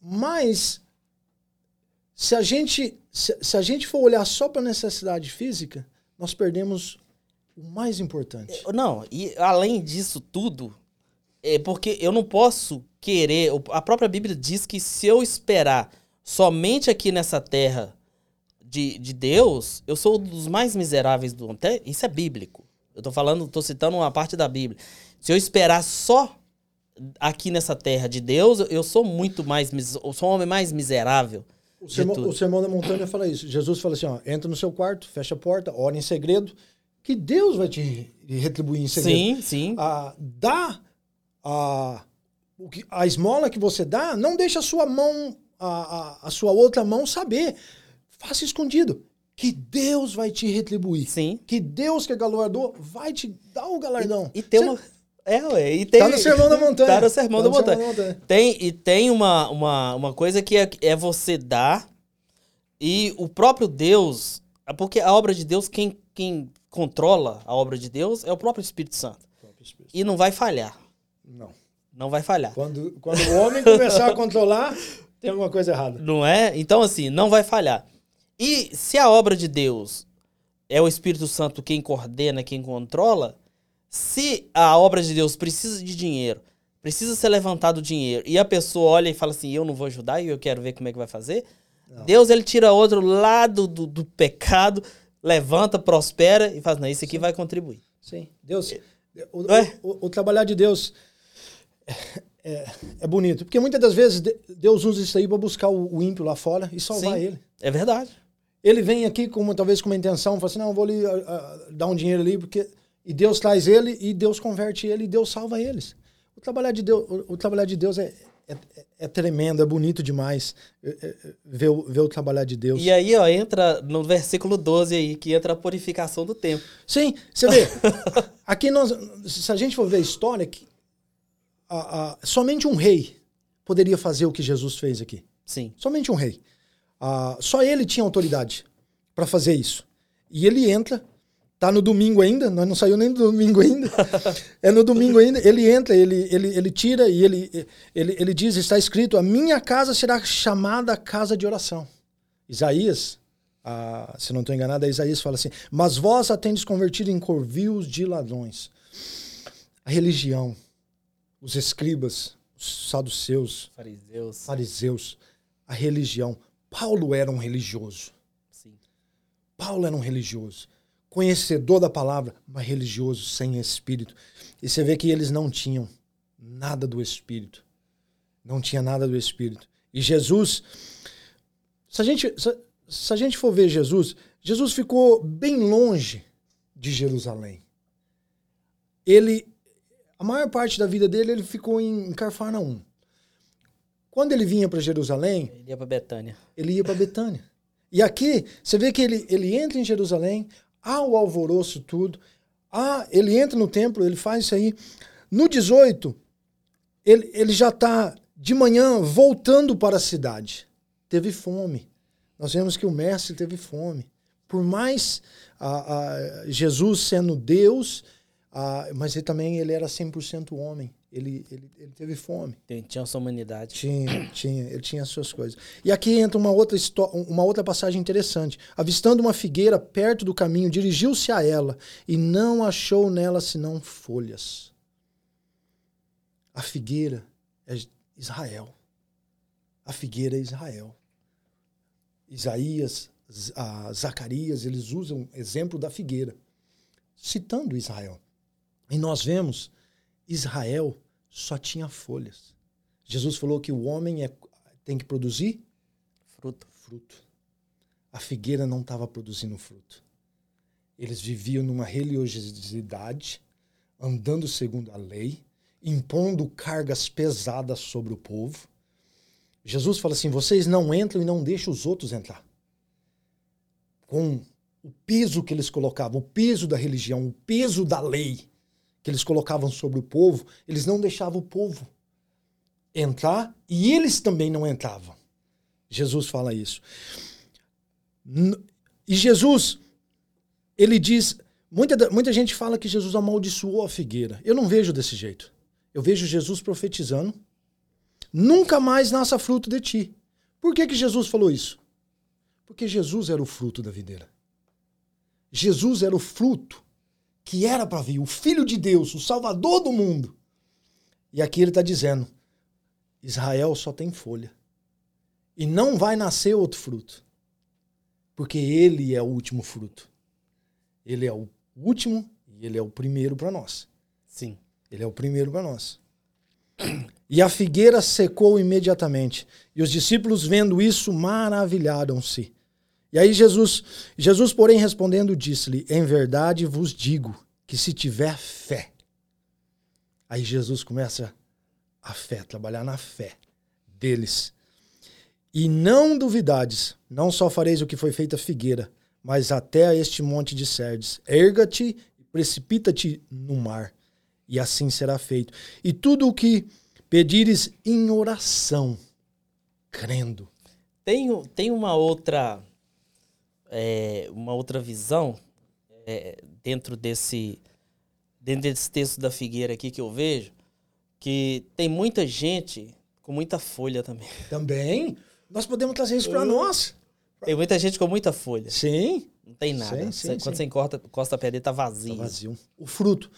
Mas, se a gente, se, se a gente for olhar só para a necessidade física, nós perdemos o mais importante. Não, e além disso tudo, é porque eu não posso querer. A própria Bíblia diz que se eu esperar somente aqui nessa terra de, de Deus, eu sou um dos mais miseráveis do mundo. Isso é bíblico. Eu tô falando, tô citando uma parte da Bíblia. Se eu esperar só aqui nessa terra de Deus, eu- sou muito mais. Eu sou o homem mais miserável. O sermão, o sermão da montanha fala isso. Jesus fala assim: ó, entra no seu quarto, fecha a porta, ora em segredo, que Deus vai te retribuir em segredo. Sim, sim. Ah, dá a, o a esmola que você dá, não deixa a sua mão, a, a, a sua outra mão saber. Faça escondido. Que Deus vai te retribuir. Sim. Que Deus que é galardoador vai te dar o galardão. E tem Cê- uma. É, ué. E tem, Tá no sermão da montanha. Tá no sermão Tá da no sermão montanha. da montanha. Tem, e tem uma, uma, uma coisa que é, é você dar e o próprio Deus. Porque a obra de Deus, quem, quem controla a obra de Deus é o próprio Espírito Santo. E não vai falhar. Não. Não vai falhar. Quando, quando o homem começar a controlar, (laughs) tem alguma coisa errada. Não é? Então, assim, não vai falhar. E se a obra de Deus é o Espírito Santo quem coordena, quem controla, se a obra de Deus precisa de dinheiro, precisa ser levantado dinheiro, e a pessoa olha e fala assim, eu não vou ajudar e eu quero ver como é que vai fazer, Deus ele tira outro lado do, do pecado, levanta, prospera e faz, não, isso aqui vai contribuir. Sim. Deus. O, É. o- o- o trabalhar de Deus é, é bonito. Porque muitas das vezes de- Deus usa isso aí para buscar o, ímpio lá fora e salvar Sim. ele. É verdade. Ele vem aqui com talvez com uma intenção, fala assim, não, vou ali dar um dinheiro ali, porque e Deus traz ele e Deus converte ele e Deus salva eles. O trabalhar de Deus, o, o trabalhar de Deus é, é, é tremendo, é bonito demais é, é, ver, o- ver o trabalhar de Deus. E aí, ó, entra no versículo 12 aí, que entra a purificação do tempo. Sim, você vê. (laughs) aqui nós, se a gente for ver a história, que, a- a- somente um rei poderia fazer o que Jesus fez aqui. Sim. Somente um rei. Ah, só ele tinha autoridade para fazer isso. E ele entra, tá no domingo ainda, nós não saiu nem do domingo ainda. (laughs) é no domingo ainda, ele entra, ele, ele, ele tira e ele, ele, ele diz, está escrito, a minha casa será chamada casa de oração. Isaías, ah, se não estou enganado, é Isaías fala assim, mas vós a tendes convertido em corvios de ladrões. A religião, os escribas, os saduceus, Fariseus. fariseus, a religião. Paulo era um religioso. Sim. Paulo era um religioso. Conhecedor da palavra, mas religioso, sem espírito. E você vê que eles não tinham nada do espírito. Não tinha nada do espírito. E Jesus, se a gente, se, se a gente for ver Jesus, Jesus ficou bem longe de Jerusalém. Ele, a maior parte da vida dele, ele ficou em Carfarnaum. Quando ele vinha para Jerusalém, Ele ia pra Betânia. ele ia para Betânia. E aqui, você vê que ele, ele entra em Jerusalém, há o alvoroço, tudo. Ah, ele entra no templo, ele faz isso aí. No 18, ele, ele já está de manhã, voltando para a cidade, teve fome. Nós vemos que o mestre teve fome. Por mais Jesus sendo Deus, mas ele também ele era 100% homem. Ele, ele, ele, teve fome. Tinha sua humanidade. Tinha, tinha. Ele tinha as suas coisas. E aqui entra uma outra, uma outra passagem interessante. Avistando uma figueira perto do caminho, dirigiu-se a ela e não achou nela senão folhas. A figueira é Israel. A figueira é Israel. Isaías, Zacarias, eles usam exemplo da figueira, citando Israel. E nós vemos Israel só tinha folhas. Jesus falou que o homem é, tem que produzir fruto. fruto. A figueira não estava produzindo fruto. Eles viviam numa religiosidade, andando segundo a lei, impondo cargas pesadas sobre o povo. Jesus fala assim: vocês não entram e não deixam os outros entrar. Com o peso que eles colocavam, o peso da religião, o peso da lei que eles colocavam sobre o povo, eles não deixavam o povo entrar e eles também não entravam. Jesus fala isso. E Jesus, ele diz. Muita, muita gente fala que Jesus amaldiçoou a figueira. Eu não vejo desse jeito. Eu vejo Jesus profetizando. Nunca mais nasça fruto de ti. Por que, que Jesus falou isso? Porque Jesus era o fruto da videira. Jesus era o fruto que era para vir, o Filho de Deus, o Salvador do mundo. E aqui ele está dizendo: Israel só tem folha. E não vai nascer outro fruto. Porque ele é o último fruto. Ele é o último e ele é o primeiro para nós. Sim. Ele é o primeiro para nós. E a figueira secou imediatamente. E os discípulos, vendo isso, maravilharam-se. E aí Jesus, Jesus porém respondendo disse-lhe: Em verdade vos digo que se tiver fé. Aí Jesus começa a fé, trabalhar na fé deles. E não duvidades, não só fareis o que foi feito a figueira, mas até a este monte de Serdes. Erga-te e precipita-te no mar, e assim será feito. E tudo o que pedires em oração, crendo. Tem, tem uma outra é, uma outra visão é, dentro desse dentro desse texto da figueira aqui que eu vejo que tem muita gente com muita folha também. Também. Nós podemos trazer isso para nós. Tem muita gente com muita folha. Sim. Não tem nada. Sim, sim, Quando sim. você encosta, encosta a pedra, tá vazio. Tá vazio. O fruto.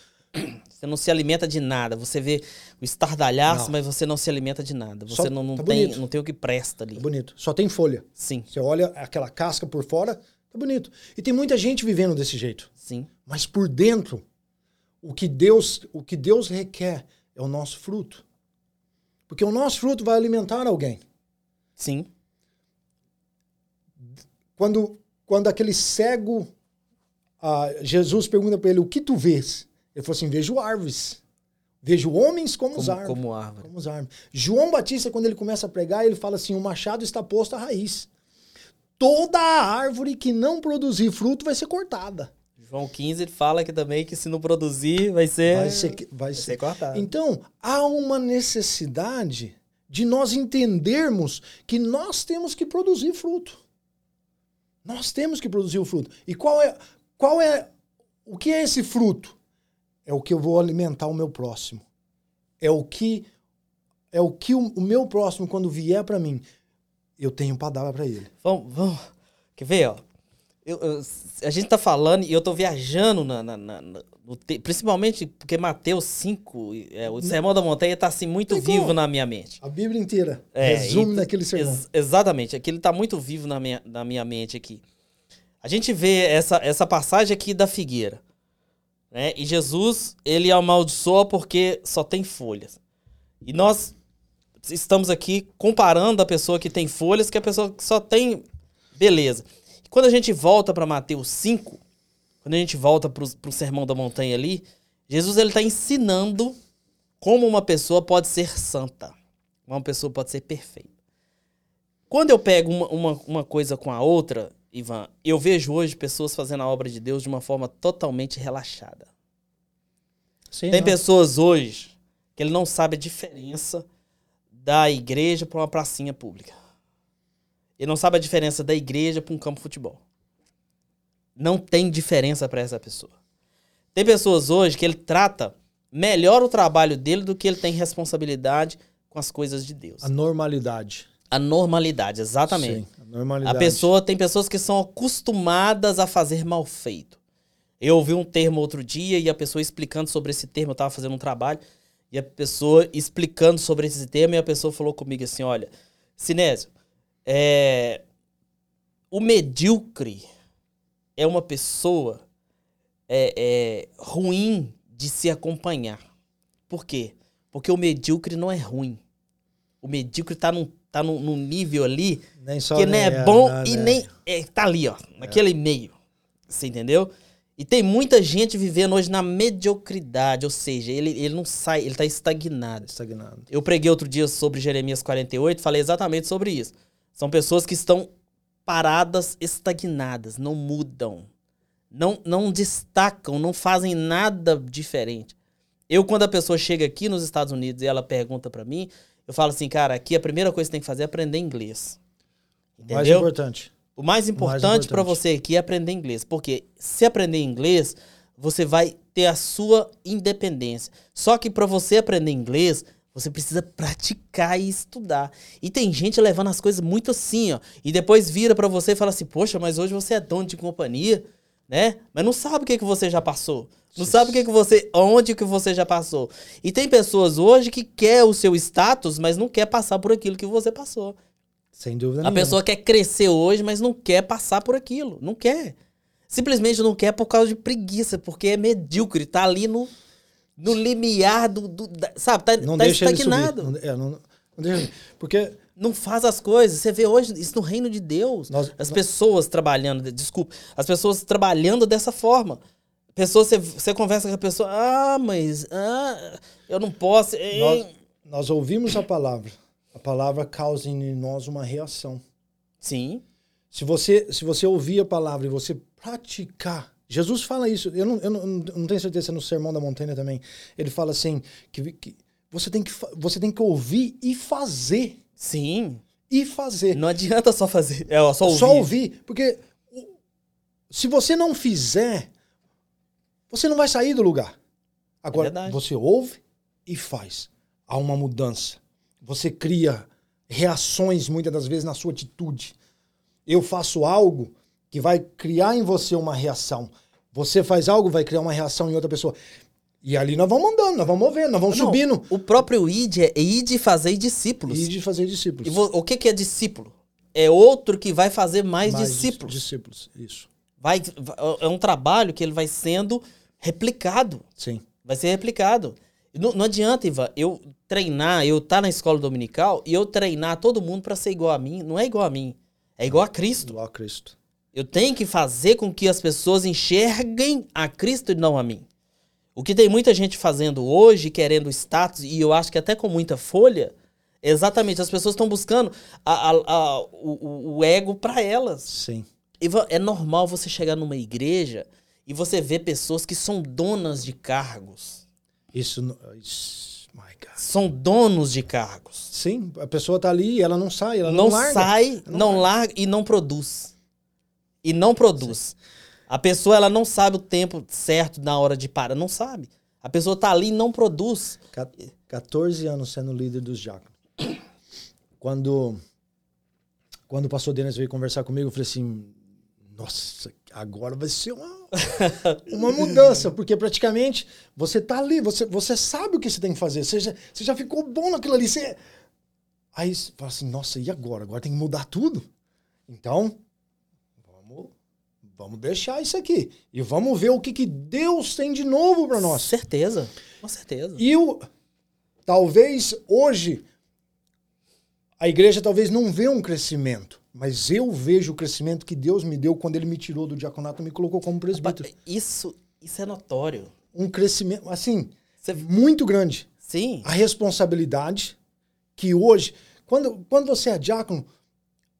Você não se alimenta de nada. Você vê o estardalhaço, não. mas você não se alimenta de nada. Você Só, não, não, tá tem, não tem o que presta ali. Tá bonito. Só tem folha. Sim. Você olha aquela casca por fora, tá bonito. E tem muita gente vivendo desse jeito. Sim. Mas por dentro, o que Deus, o que Deus requer é o nosso fruto. Porque o nosso fruto vai alimentar alguém. Sim. Quando, quando aquele cego, ah, Jesus pergunta para ele: O que tu vês? Ele falou assim: vejo árvores. Vejo homens como, como, árvores, como árvore. como as árvores. João Batista, quando ele começa a pregar, ele fala assim: o machado está posto à raiz. Toda árvore que não produzir fruto vai ser cortada. João 15 ele fala que também que se não produzir vai ser vai ser, vai, vai ser. ser cortado. Então, há uma necessidade de nós entendermos que nós temos que produzir fruto. Nós temos que produzir o fruto. E qual é qual é o que é esse fruto? É o que eu vou alimentar o meu próximo. É o que é o que o, o meu próximo quando vier para mim, eu tenho para dar para ele. Vamos, vamos. Quer ver, ó? Eu, eu, a gente tá falando e eu tô viajando na, na, na no, principalmente porque Mateus 5, é, o Sermão da Montanha tá assim muito vivo como? na minha mente. A Bíblia inteira é, resume naquele sermão. Ex exatamente, aquilo tá muito vivo na minha, na minha mente aqui. A gente vê essa, essa passagem aqui da figueira. Né? E Jesus, ele amaldiçoa porque só tem folhas. E nós estamos aqui comparando a pessoa que tem folhas com a pessoa que só tem beleza. E quando a gente volta para Mateus 5, quando a gente volta para o Sermão da Montanha ali, Jesus ele está ensinando como uma pessoa pode ser santa, uma pessoa pode ser perfeita. Quando eu pego uma, uma, uma coisa com a outra, Ivan, eu vejo hoje pessoas fazendo a obra de Deus de uma forma totalmente relaxada. Sim, Tem não. pessoas hoje que ele não sabe a diferença da igreja para uma pracinha pública. Ele não sabe a diferença da igreja para um campo de futebol. Não tem diferença para essa pessoa. Tem pessoas hoje que ele trata melhor o trabalho dele do que ele tem responsabilidade com as coisas de Deus. A normalidade. A normalidade, exatamente. Sim, normalidade. A pessoa tem pessoas que são acostumadas a fazer mal feito. Eu ouvi um termo outro dia e a pessoa explicando sobre esse termo, eu estava fazendo um trabalho, e a pessoa explicando sobre esse termo, e a pessoa falou comigo assim: olha, Sinésio, é, o medíocre é uma pessoa é, é, ruim de se acompanhar. Por quê? Porque o medíocre não é ruim. O medíocre está num, tá num, num, nível ali nem só que nem é, é bom não, e né? nem. É, tá ali, ó, naquele meio. Você entendeu? E tem muita gente vivendo hoje na mediocridade, ou seja, ele, ele não sai, ele está estagnado. Estagnado. Eu preguei outro dia sobre Jeremias 48, falei exatamente sobre isso. São pessoas que estão paradas, estagnadas, não mudam, não, não destacam, não fazem nada diferente. Eu, quando a pessoa chega aqui nos Estados Unidos e ela pergunta para mim, eu falo assim, cara, aqui a primeira coisa que você tem que fazer é aprender inglês. Entendeu? Mais importante. O mais importante para você aqui é aprender inglês, porque se aprender inglês, você vai ter a sua independência. Só que para você aprender inglês, você precisa praticar e estudar. E tem gente levando as coisas muito assim, ó, e depois vira para você e fala assim: "Poxa, mas hoje você é dono de companhia, né? Mas não sabe o que que você já passou. Não sabe o que que você, onde que você já passou. E tem pessoas hoje que quer o seu status, mas não quer passar por aquilo que você passou. Sem dúvida A nenhuma. pessoa quer crescer hoje, mas não quer passar por aquilo. Não quer. Simplesmente não quer por causa de preguiça, porque é medíocre, tá ali no, no limiar do. do da, sabe, tá, não tá deixa estagnado. Ele subir. Não, é, não, não deixa, porque. Não faz as coisas. Você vê hoje isso no reino de Deus. Nós- as nós- pessoas trabalhando, desculpa, as pessoas trabalhando dessa forma. Pessoas, você, você conversa com a pessoa, ah, mas ah, eu não posso. hein?" Nós, nós ouvimos a palavra. A palavra causa em nós uma reação. Sim. Se você, se você ouvir a palavra e você praticar, Jesus fala isso, eu não, eu não, eu não tenho certeza se é no Sermão da Montanha também. Ele fala assim: que, que você, tem que, você tem que ouvir e fazer. Sim. E fazer. Não adianta só fazer. É ó, só ouvir. Só ouvir. Porque se você não fizer, você não vai sair do lugar. Agora, verdade. você ouve e faz. Há uma mudança. Você cria reações, muitas das vezes, na sua atitude. Eu faço algo que vai criar em você uma reação. Você faz algo, vai criar uma reação em outra pessoa. E ali nós vamos andando, nós vamos movendo, nós vamos Não, subindo. O próprio id é id e fazer discípulos. E de fazer discípulos. E vo- o que, que é discípulo? É outro que vai fazer mais, Mais discípulos. Discípulos, isso. Vai, vai- é um trabalho que ele vai sendo replicado. Sim. Vai ser replicado. Não, não adianta, Ivan, eu treinar, eu estar na escola dominical e eu treinar todo mundo para ser igual a mim. Não é igual a mim. É igual a Cristo. Igual a Cristo. Eu tenho que fazer com que as pessoas enxerguem a Cristo e não a mim. O que tem muita gente fazendo hoje, querendo status, e eu acho que até com muita folha, é exatamente, as pessoas estão buscando a- a- a- o, o- ego para elas. Sim. Ivan, é normal você chegar numa igreja e você ver pessoas que são donas de cargos. Isso, my God. São donos de cargos. Sim, a pessoa tá ali, ela não sai, ela não, não larga. sai, Não não, larga e não produz. E não produz. A pessoa ela não sabe o tempo certo na hora de parar, não sabe. A pessoa tá ali e não produz. Ca- 14 anos sendo líder dos diáconos. Quando, quando o pastor Denis veio conversar comigo, eu falei assim: nossa, agora vai ser uma, (laughs) uma mudança, porque praticamente você tá ali, você, você sabe o que você tem que fazer, você já, você já ficou bom naquilo ali. Você... Aí você fala assim: nossa, e agora? Agora tem que mudar tudo. Então, vamos deixar isso aqui e vamos ver o que, que Deus tem de novo para nós. Certeza. Com certeza. E o, talvez hoje a igreja talvez não vê um crescimento, mas eu vejo o crescimento que Deus me deu quando ele me tirou do diaconato e me colocou como presbítero. Isso, isso é notório. Um crescimento, assim, Você- muito grande. Sim. A responsabilidade que hoje, quando, quando você é diácono,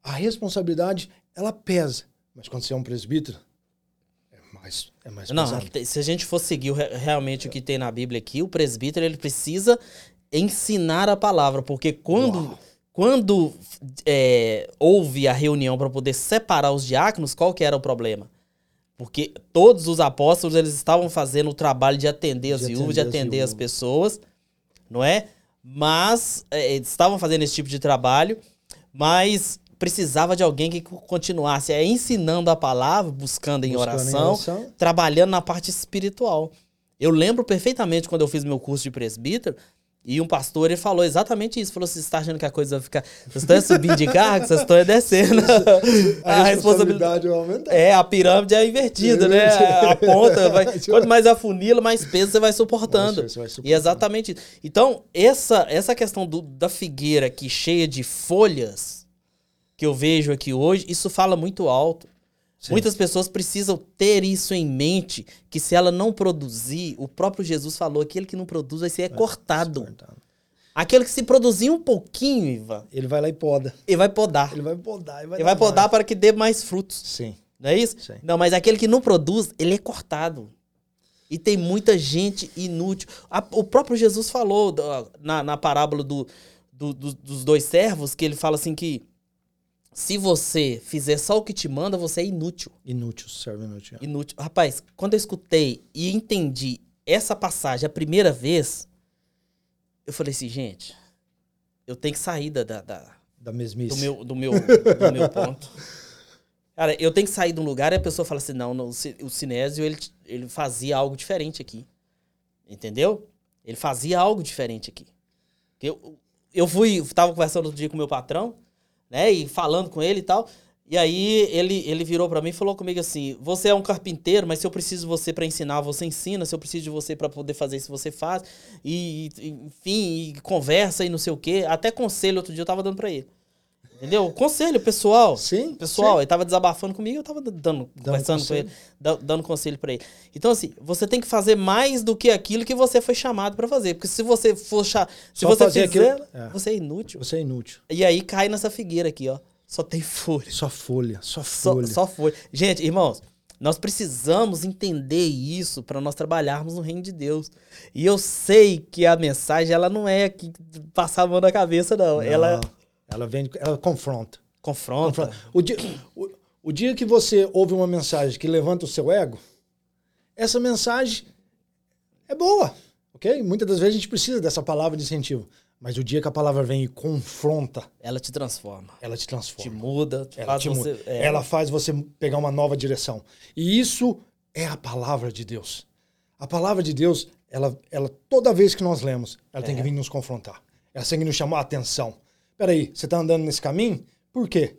a responsabilidade ela pesa, mas quando você é um presbítero, é mais, é mais Não, pesado. se a gente for seguir realmente o que tem na Bíblia aqui, o presbítero ele precisa ensinar a palavra, porque quando, quando é, houve a reunião para poder separar os diáconos, qual que era o problema? Porque todos os apóstolos eles estavam fazendo o trabalho de atender as viúvas, de atender as, as pessoas, não é? Mas é, estavam fazendo esse tipo de trabalho, mas precisava de alguém que continuasse é, ensinando a palavra, buscando em, buscando oração, em oração, trabalhando na parte espiritual. Eu lembro perfeitamente quando eu fiz meu curso de presbítero, e um pastor ele falou exatamente isso. Falou: você está achando que a coisa vai ficar. Vocês estão subindo de cargo, vocês estão descendo. (laughs) a, a responsabilidade vai aumentar. É, a pirâmide é invertida, é, né? A ponta vai. (laughs) quanto mais afunila, mais peso você vai suportando. Você vai suportando. E é exatamente isso. Então, essa, essa questão do, da figueira aqui cheia de folhas que eu vejo aqui hoje, isso fala muito alto. Sim. Muitas pessoas precisam ter isso em mente, que se ela não produzir, o próprio Jesus falou, aquele que não produz vai ser é cortado. cortado. Aquele que se produzir um pouquinho, Ivan... Ele vai lá e poda. Ele vai podar. Ele vai podar. Ele vai, ele vai podar mais. para que dê mais frutos. Sim. Não é isso? Sim. Não, mas aquele que não produz, ele é cortado. E tem muita gente inútil. A, o próprio Jesus falou na, na parábola do, do, do, dos dois servos, que ele fala assim que se você fizer só o que te manda, você é inútil. Inútil, serve inútil. Inútil. Rapaz, quando eu escutei e entendi essa passagem a primeira vez, eu falei assim, gente, eu tenho que sair da, da, da, da mesmice. Do meu, do, meu, do meu ponto. (laughs) Cara, eu tenho que sair de um lugar e a pessoa fala assim, não, não o Sinésio, ele, ele fazia algo diferente aqui. Entendeu? Ele fazia algo diferente aqui. Eu, eu fui, tava conversando outro dia com o meu patrão, né? E falando com ele e tal. E aí ele, ele virou para mim e falou comigo assim: "Você é um carpinteiro, mas se eu preciso de você para ensinar, você ensina, se eu preciso de você para poder fazer isso, você faz". E, enfim, e conversa e não sei o quê. Até conselho outro dia eu tava dando para ele. Entendeu? Conselho pessoal. Sim. Pessoal, sim. ele tava desabafando comigo, eu tava dando, dando conversando conselho. com ele, dando conselho para ele. Então assim, você tem que fazer mais do que aquilo que você foi chamado para fazer, porque se você for se Só você fizer, aquilo, é. você é inútil. Você é inútil. E aí cai nessa figueira aqui, ó. Só tem folha. Só folha, só folha. Só, só folha. Gente, irmãos, nós precisamos entender isso para nós trabalharmos no reino de Deus. E eu sei que a mensagem ela não é que passar a mão na cabeça não, não. ela ela vem, ela confronta. Confronta. confronta. O, dia, o, o dia que você ouve uma mensagem que levanta o seu ego, essa mensagem é boa, ok? Muitas das vezes a gente precisa dessa palavra de incentivo. Mas o dia que a palavra vem e confronta. Ela te transforma. Ela te transforma. Te muda. Te ela, te muda. é... ela faz você pegar uma nova direção. E isso é a palavra de Deus. A palavra de Deus, ela, ela toda vez que nós lemos, ela é. tem que vir nos confrontar. Ela tem que nos chamar a atenção. Peraí, você está andando nesse caminho? Por quê?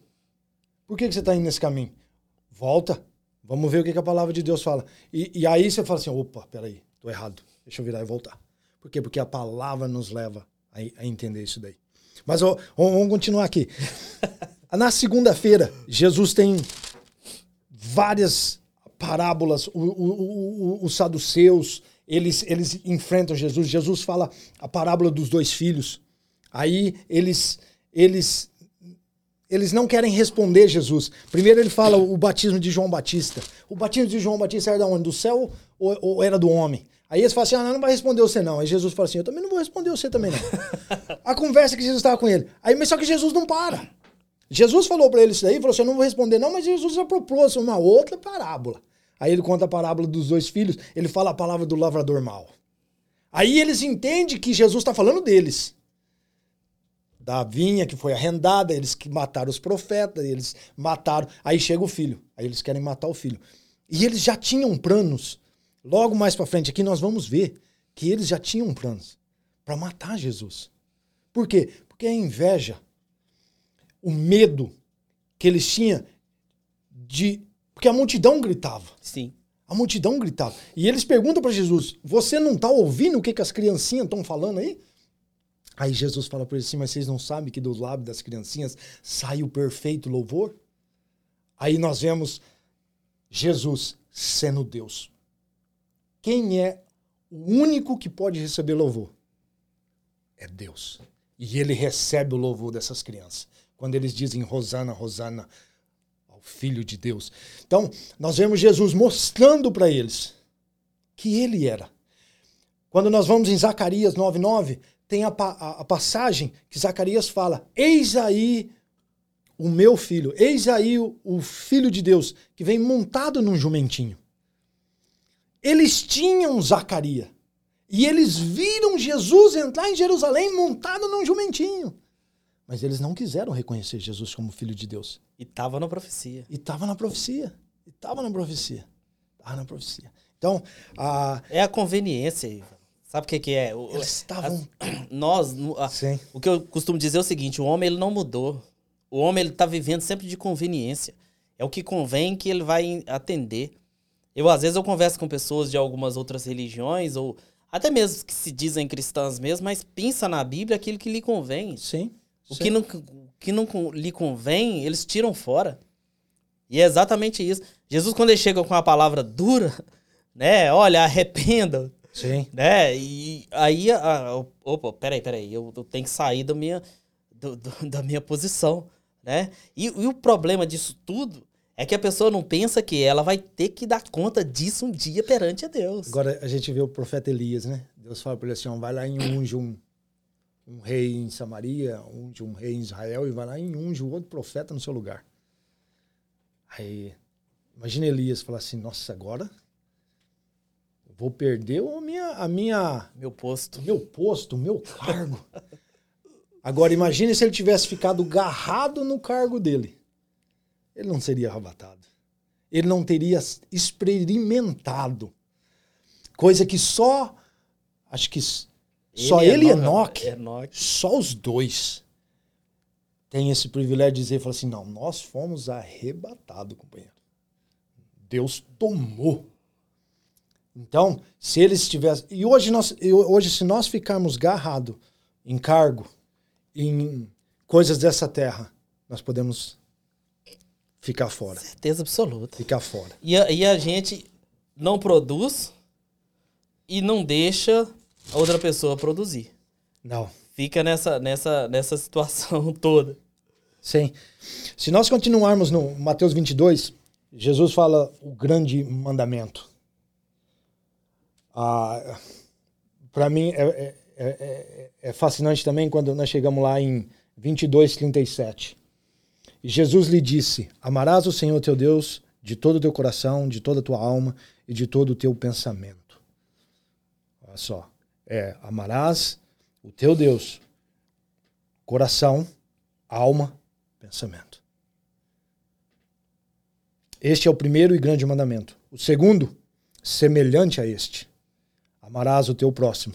Por que, que você está indo nesse caminho? Volta. Vamos ver o que, que a palavra de Deus fala. E, e aí você fala assim: opa, peraí, tô errado. Deixa eu virar e voltar. Por quê? Porque a palavra nos leva a, a entender isso daí. Mas ó, vamos continuar aqui. (laughs) Na segunda-feira, Jesus tem várias parábolas. O, o, o, os saduceus, eles, eles enfrentam Jesus. Jesus fala a parábola dos dois filhos. Aí eles eles eles não querem responder Jesus. Primeiro ele fala o batismo de João Batista. O batismo de João Batista era da onde? Do céu ou, ou era do homem? Aí eles falam assim: ah, não vai responder você não. Aí Jesus fala assim: eu também não vou responder você também não. (laughs) a conversa que Jesus estava com ele. Aí, mas só que Jesus não para. Jesus falou para ele isso daí, falou assim: eu não vou responder não, mas Jesus já propôs uma outra parábola. Aí ele conta a parábola dos dois filhos, ele fala a palavra do lavrador mau. Aí eles entendem que Jesus está falando deles da vinha que foi arrendada, eles que mataram os profetas, eles mataram. Aí chega o filho, aí eles querem matar o filho. E eles já tinham planos. Logo mais para frente aqui nós vamos ver que eles já tinham planos para matar Jesus. Por quê? Porque a inveja, o medo que eles tinham de porque a multidão gritava. Sim. A multidão gritava. E eles perguntam para Jesus: Você não está ouvindo o que, que as criancinhas estão falando aí? Aí Jesus fala para eles assim, mas vocês não sabem que do lábio das criancinhas sai o perfeito louvor? Aí nós vemos Jesus sendo Deus. Quem é o único que pode receber louvor? É Deus. E ele recebe o louvor dessas crianças. Quando eles dizem Rosana, Rosana ao Filho de Deus. Então, nós vemos Jesus mostrando para eles que ele era. Quando nós vamos em Zacarias 9,9, tem a, a, a passagem que Zacarias fala: Eis aí o meu filho, eis aí o, o filho de Deus que vem montado num jumentinho. Eles tinham Zacarias. E eles viram Jesus entrar em Jerusalém montado num jumentinho. Mas eles não quiseram reconhecer Jesus como filho de Deus. E estava na profecia. E estava na profecia. E estava na profecia. Estava na profecia. Então, a... É a conveniência. Sabe o que, que é? Eles estavam... (clears throat) Nós, a, Sim. o que eu costumo dizer é o seguinte, o homem ele não mudou. O homem ele está vivendo sempre de conveniência. É o que convém que ele vai atender. Eu, às vezes, eu converso com pessoas de algumas outras religiões, ou até mesmo que se dizem cristãs mesmo, mas pensa na Bíblia aquilo que lhe convém. Sim. O sim. que não, o que não lhe convém, eles tiram fora. E é exatamente isso. Jesus, quando ele chega com a palavra dura, (laughs) né? Olha, arrependa, Sim. né? E aí, a, a- opa, peraí, peraí, eu, eu tenho que sair da minha, do- do- (laughs) da minha posição, né? E, e o problema disso tudo é que a pessoa não pensa que ela vai ter que dar conta disso um dia perante a Deus. Agora a gente vê o profeta Elias, né? Deus fala para ele assim: ó, vai lá e unge um, um rei em Samaria, unge um rei em Israel e vai lá e unge o outro profeta no seu lugar. Aí, imagina Elias falar assim: nossa, agora vou perder a minha, a minha, Meu posto. o meu posto, o meu cargo. Agora, imagine se ele tivesse ficado garrado no cargo dele. Ele não seria arrebatado. Ele não teria experimentado. Coisa que só. Acho que s- só ele e Enoque, Enoque. só os dois, têm esse privilégio de dizer: fala assim, não, nós fomos arrebatados, companheiro. Deus tomou. Então, se eles tivessem. E hoje, nós, hoje se nós ficarmos garrados em cargo, em coisas dessa terra, nós podemos ficar fora. Certeza absoluta. Ficar fora. E a, e a gente não produz e não deixa a outra pessoa produzir. Não. Fica nessa, nessa, nessa situação (laughs) toda. Sim. Se nós continuarmos no Mateus 22, Jesus fala o grande mandamento. Ah, Para mim é, é, é, é- é fascinante também quando nós chegamos lá em 22, 37. E Jesus lhe disse: Amarás o Senhor teu Deus de todo o teu coração, de toda a tua alma e de todo o teu pensamento. Olha só. É, amarás o teu Deus, coração, alma, pensamento. Este é o primeiro e grande mandamento. O segundo, semelhante a este: amarás o teu próximo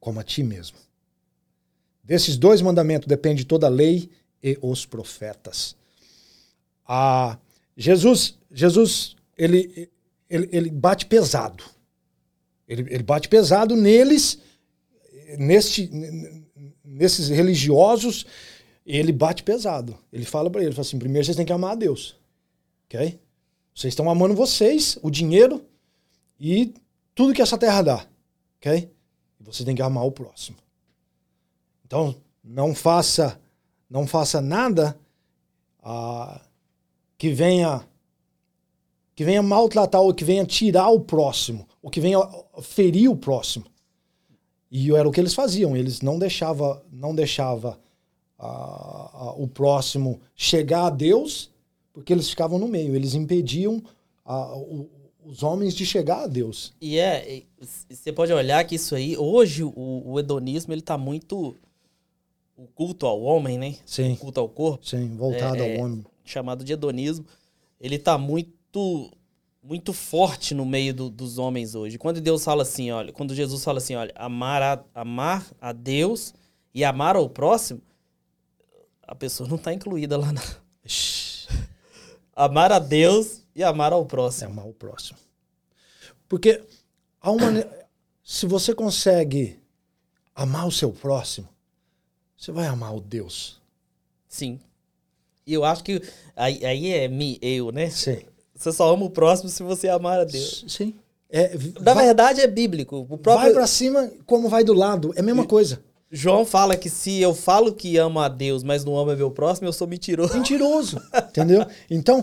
como a ti mesmo. Desses dois mandamentos depende toda a lei e os profetas. Ah, Jesus, Jesus, ele, ele, ele bate pesado. Ele, ele bate pesado neles, neste, nesses religiosos, ele bate pesado. Ele fala para ele, ele fala assim, primeiro vocês têm que amar a Deus. Ok? Vocês estão amando vocês, o dinheiro e tudo que essa terra dá. Ok? Você tem que amar o próximo. Então, não faça, não faça nada ah, que venha que venha maltratar ou que venha tirar o próximo, ou que venha ferir o próximo. E era o que eles faziam, eles não deixava, não deixava ah, ah, o próximo chegar a Deus, porque eles ficavam no meio, eles impediam ah, o- os homens de chegar a Deus. E é, você pode olhar que isso aí, hoje o, o hedonismo, ele tá muito. O culto ao homem, né? Sim, O culto ao corpo, sim, voltado É, ao homem. chamado de hedonismo, ele tá muito muito forte no meio do- dos homens hoje. Quando Deus fala assim, olha, quando Jesus fala assim, olha, amar a, amar a Deus e amar ao próximo, a pessoa não tá incluída lá na (laughs) amar a Deus e amar ao É próximo. amar o próximo. Porque há uma, se você consegue amar o seu próximo, você vai amar o Deus. Sim. E eu acho que aí, aí é me, eu, né? Sim. Você só ama o próximo se você amar a Deus. Sim. É, Na vai, verdade é bíblico. O vai próprio pra cima como vai do lado. É a mesma coisa. João fala que se eu falo que amo a Deus, mas não amo meu próximo, eu sou mentiroso. Mentiroso. entendeu? Então,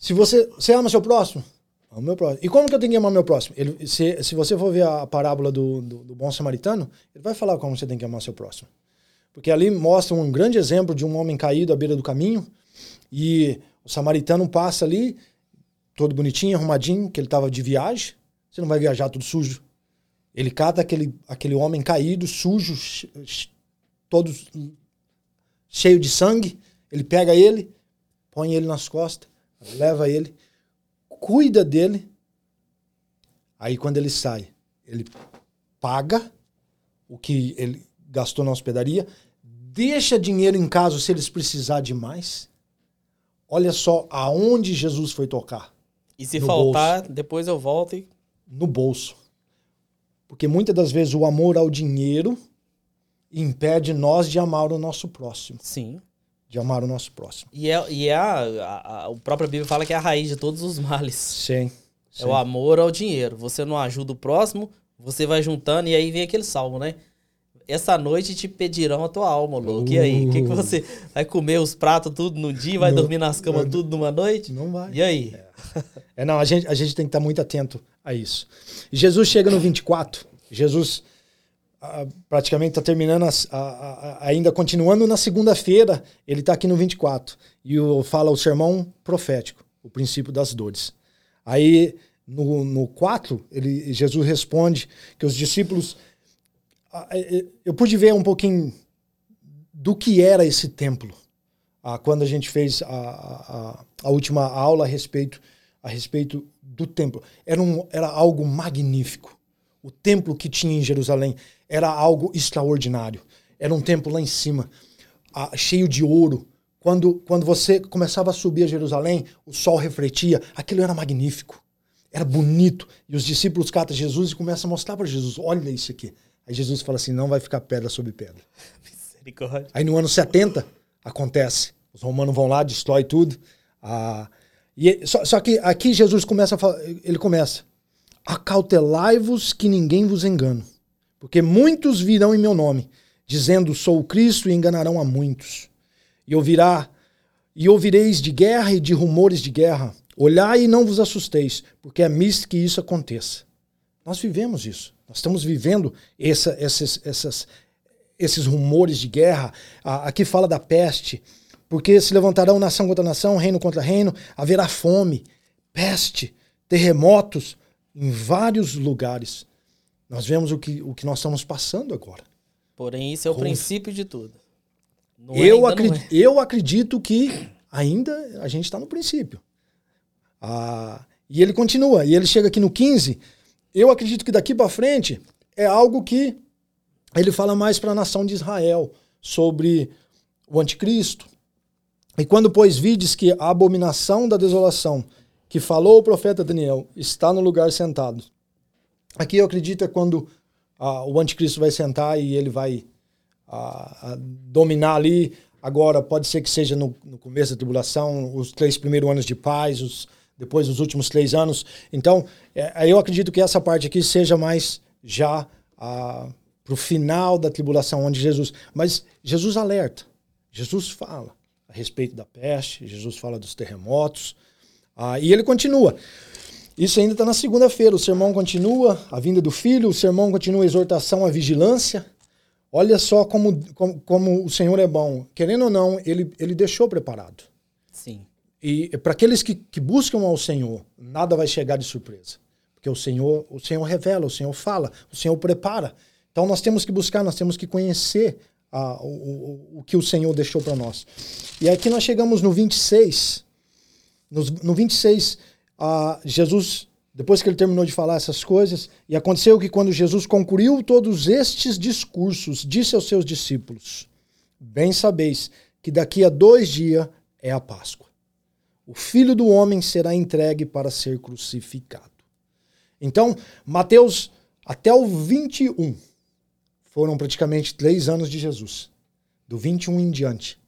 se você, você ama seu próximo, Amo meu próximo. E como que eu tenho que amar meu próximo? Ele, se, se você for ver a parábola do, do, do bom samaritano, ele vai falar como você tem que amar seu próximo. Porque ali mostra um grande exemplo de um homem caído à beira do caminho e o samaritano passa ali, todo bonitinho, arrumadinho, que ele estava de viagem. Você não vai viajar tudo sujo. Ele cata aquele, aquele homem caído, sujo, todo cheio de sangue. Ele pega ele, põe ele nas costas, leva ele, cuida dele. Aí quando ele sai, ele paga o que ele gastou na hospedaria, deixa dinheiro em casa se eles precisar de mais. Olha só aonde Jesus foi tocar. E se faltar, bolso. depois eu volto e. No bolso. Porque muitas das vezes o amor ao dinheiro impede nós de amar o nosso próximo. Sim. De amar o nosso próximo. E, é, e é a, a, a, própria Bíblia fala que é a raiz de todos os males. Sim. É o amor ao dinheiro. Você não ajuda o próximo, você vai juntando e aí vem aquele salmo, né? essa noite te pedirão a tua alma, louco. Uh. E aí? O que, que você vai comer os pratos tudo num dia, vai não, dormir nas camas não, tudo numa noite? Não vai. E aí? É, é não, a gente, a gente tem que estar muito atento a isso. Jesus chega no 24. Jesus praticamente está terminando, a, ainda continuando na segunda-feira, ele está aqui no 24. E o, fala o sermão profético, o princípio das dores. Aí, no, no 4, ele, Jesus responde que os discípulos eu pude ver um pouquinho do que era esse templo quando a gente fez a, a, a, última aula a respeito, a respeito do templo. Era, um, era algo magnífico. O templo que tinha em Jerusalém era algo extraordinário. Era um templo lá em cima, ah, cheio de ouro. Quando, quando você começava a subir a Jerusalém, o sol refletia, aquilo era magnífico. Era bonito. E os discípulos catam Jesus e começam a mostrar para Jesus: olha isso aqui. Aí Jesus fala assim: não vai ficar pedra sobre pedra. Misericórdia. Aí no ano 70 acontece. Os romanos vão lá, destrói tudo. Ah, e, só, só que aqui Jesus começa a falar, ele começa: acautelai-vos que ninguém vos engane, porque muitos virão em meu nome, dizendo sou o Cristo e enganarão a muitos. E ouvirá e ouvireis de guerra e de rumores de guerra. Olhai e não vos assusteis, porque é misto que isso aconteça. Nós vivemos isso. Nós estamos vivendo essa, esses, essas, esses rumores de guerra. Aqui fala da peste, porque se levantarão nação contra nação, reino contra reino, haverá fome, peste, terremotos em vários lugares. Nós vemos o que, o que nós estamos passando agora. Porém, isso é o princípio de tudo. Não é, eu, é, acredito, é. eu acredito que ainda a gente está no princípio. Ah, e ele continua, e ele chega aqui no 15 eu acredito que daqui para frente é algo que ele fala mais para a nação de Israel sobre o anticristo. E quando, pois, vides que a abominação da desolação que falou o profeta Daniel está no lugar sentado. Aqui eu acredito é quando ah, o anticristo vai sentar e ele vai ah, dominar ali. Agora, pode ser que seja no, no começo da tribulação, os três primeiros anos de paz, os depois dos últimos três anos. Então, é, eu acredito que essa parte aqui seja mais já ah, para o final da tribulação, onde Jesus. Mas Jesus alerta, Jesus fala a respeito da peste, Jesus fala dos terremotos, ah, e ele continua. Isso ainda está na segunda-feira. O sermão continua, a vinda do filho, o sermão continua a exortação à vigilância. Olha só como, como, como o Senhor é bom. Querendo ou não, ele, ele deixou preparado. Sim. E para aqueles que, que buscam ao Senhor, nada vai chegar de surpresa. Porque o Senhor, o Senhor revela, o Senhor fala, o Senhor prepara. Então nós temos que buscar, nós temos que conhecer o, o, o que o Senhor deixou para nós. E aqui nós chegamos no 26. No, no 26, uh, Jesus, depois que ele terminou de falar essas coisas, e aconteceu que quando Jesus concluiu todos estes discursos, disse aos seus discípulos: Bem sabeis que daqui a dois dias é a Páscoa o filho do homem será entregue para ser crucificado. Então, Mateus, até o 21, foram praticamente três anos de Jesus. Do 21 em diante,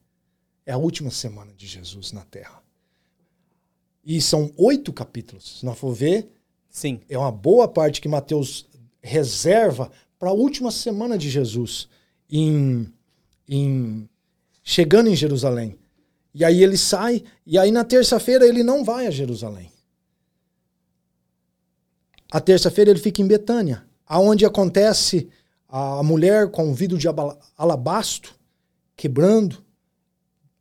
é a última semana de Jesus na Terra. E são oito capítulos. Se nós for ver, Sim. é uma boa parte que Mateus reserva para a última semana de Jesus, em, em, chegando em Jerusalém. E aí ele sai, e aí na terça-feira ele não vai a Jerusalém. a terça-feira ele fica em Betânia, aonde acontece a mulher com o vidro de alabastro quebrando,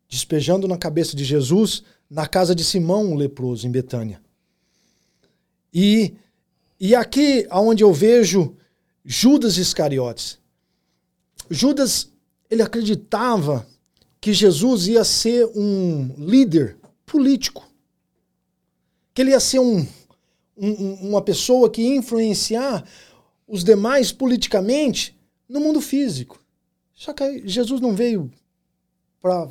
despejando na cabeça de Jesus na casa de Simão, o leproso, em Betânia. E, e aqui aonde eu vejo Judas Iscariotes. Judas, ele acreditava que Jesus ia ser um líder político. Que ele ia ser um, um, uma pessoa que ia influenciar os demais politicamente no mundo físico. Só que Jesus não veio para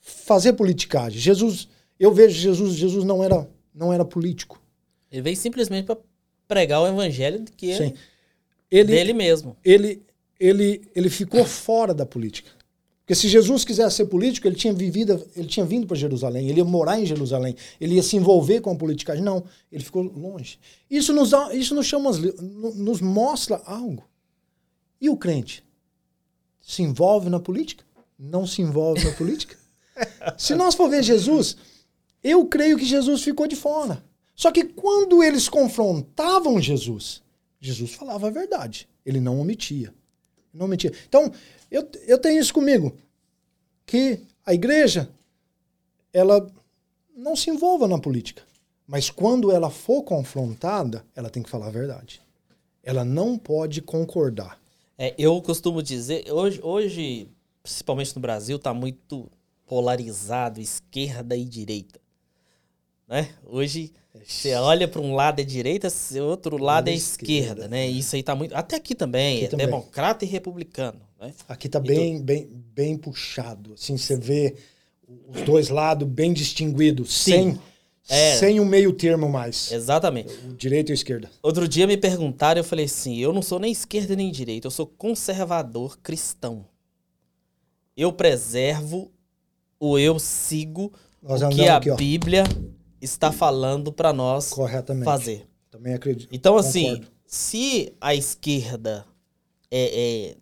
fazer politicagem. Jesus, eu vejo Jesus, Jesus não era, não era político. Ele veio simplesmente para pregar o evangelho que Sim. Ele, dele mesmo. Ele, ele, ele ficou fora da política. Porque se Jesus quisesse ser político, ele tinha vivido, ele tinha vindo para Jerusalém, ele ia morar em Jerusalém, ele ia se envolver com a politicagem. Não, ele ficou longe. Isso nos, isso nos chama, nos mostra algo. E o crente? Se envolve na política? Não se envolve na política? (laughs) se nós for ver Jesus, eu creio que Jesus ficou de fora. Só que quando eles confrontavam Jesus, Jesus falava a verdade. Ele não omitia. Não omitia. Então, eu, eu tenho isso comigo. Que a igreja, ela não se envolva na política. Mas quando ela for confrontada, ela tem que falar a verdade. Ela não pode concordar. É, eu costumo dizer, hoje, hoje, principalmente no Brasil, está muito polarizado esquerda e direita. Né? Hoje você olha para um lado é direita, outro lado é esquerda, esquerda, né? Isso aí tá muito. Até aqui também, aqui é também. democrata e republicano. Né? Aqui tá bem, bem, bem puxado. Assim, você vê os dois lados bem distinguidos, sem, é. sem um meio termo mais. Exatamente. O direito e esquerda. Outro dia me perguntaram, eu falei assim: eu não sou nem esquerda nem direita, eu sou conservador cristão. Eu preservo ou eu sigo Nós o que a aqui, Bíblia está falando para nós fazer. Também acredito. Então, assim, Concordo. se a esquerda é, é,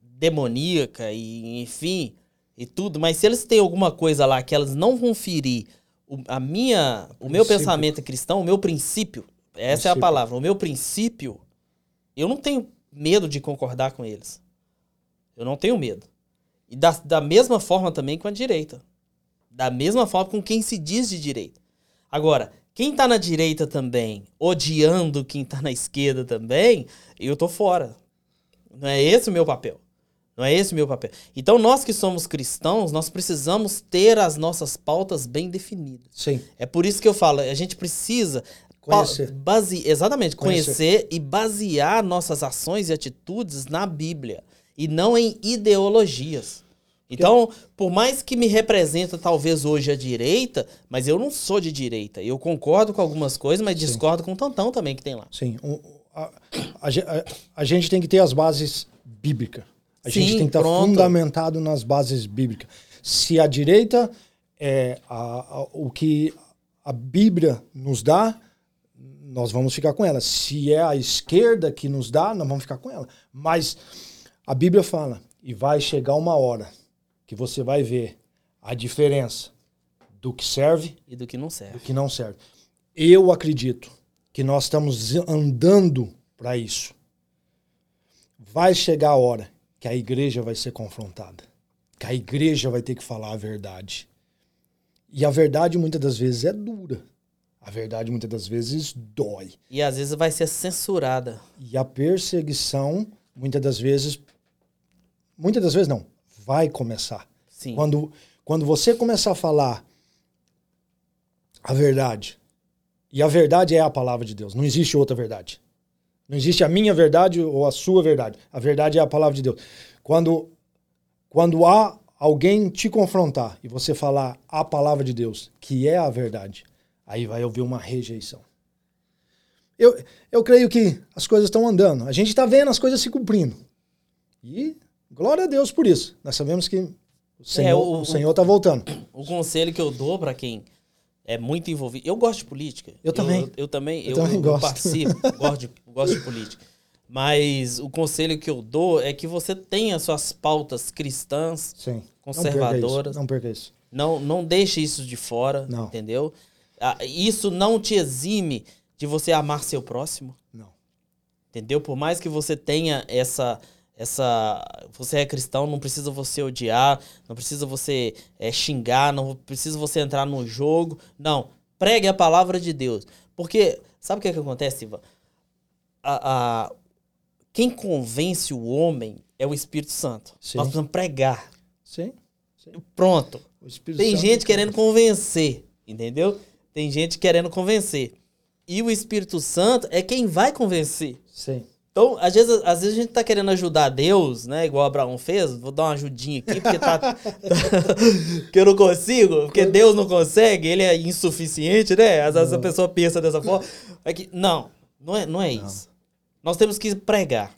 demoníaca e, enfim, e tudo, mas se eles têm alguma coisa lá que elas não vão ferir o, a minha, o, o meu pensamento cristão, o meu princípio, essa princípio. é a palavra, o meu princípio, eu não tenho medo de concordar com eles. Eu não tenho medo. E da, da mesma forma também com a direita. Da mesma forma com quem se diz de direita. Agora, quem tá na direita também, odiando quem tá na esquerda também, eu tô fora. Não é esse o meu papel. Não é esse o meu papel. Então, nós que somos cristãos, nós precisamos ter as nossas pautas bem definidas. Sim. É por isso que eu falo, a gente precisa conhecer. Base, exatamente, conhecer. conhecer e basear nossas ações e atitudes na Bíblia e não em ideologias. Então, por mais que me representa talvez hoje a direita, mas eu não sou de direita. Eu concordo com algumas coisas, mas Sim. discordo com o tantão também que tem lá. Sim. O, a, a, a, a, gente tem que ter as bases bíblicas. A Sim, gente tem que estar fundamentado nas bases bíblicas. Se a direita é o que a Bíblia nos dá, nós vamos ficar com ela. Se é a esquerda que nos dá, nós vamos ficar com ela. Mas a Bíblia fala, e vai chegar uma hora que você vai ver a diferença do que serve e do que não serve. Do que não serve. Eu acredito que nós estamos andando para isso. Vai chegar a hora que a igreja vai ser confrontada, que a igreja vai ter que falar a verdade. E a verdade muitas das vezes é dura. A verdade muitas das vezes dói. E às vezes vai ser censurada. E a perseguição muitas das vezes muitas das vezes não, vai começar. Sim. Quando, quando você começar a falar a verdade, e a verdade é a palavra de Deus, não existe outra verdade. Não existe a minha verdade ou a sua verdade. A verdade é a palavra de Deus. Quando, quando há alguém te confrontar e você falar a palavra de Deus, que é a verdade, aí vai haver uma rejeição. Eu, eu creio que as coisas estão andando. A gente está vendo as coisas se cumprindo. E Glória a Deus por isso. Nós sabemos que o Senhor é, o, o Senhor está voltando. (coughs) O conselho que eu dou para quem é muito envolvido. Eu gosto de política. Eu também. Eu, eu também. Eu, eu também gosto. participo. (laughs) gosto, de, gosto de política. Mas o conselho que eu dou é que você tenha suas pautas cristãs, Sim. conservadoras. Não perca isso. Não, não deixe isso de fora, não. entendeu? Ah, isso não te exime de você amar seu próximo. Não. Entendeu? Por mais que você tenha essa essa você é cristão, não precisa você odiar, não precisa você é, xingar, não precisa você entrar no jogo. Não, pregue a palavra de Deus. Porque sabe o que, é que acontece, Ivan? A, a, quem convence o homem é o Espírito Santo. Sim. Nós precisamos pregar. Sim. Pronto. O Espírito Tem Santo gente que- querendo convencer, entendeu? Tem gente querendo convencer. E o Espírito Santo é quem vai convencer. Sim. Então, às vezes, às vezes a gente tá querendo ajudar Deus, né? Igual Abraão fez. Vou dar uma ajudinha aqui, porque tá. (laughs) que eu não consigo, porque Deus não consegue, ele é insuficiente, né? Às vezes a pessoa pensa dessa forma. É que, não, não é, não é isso. Nós temos que pregar.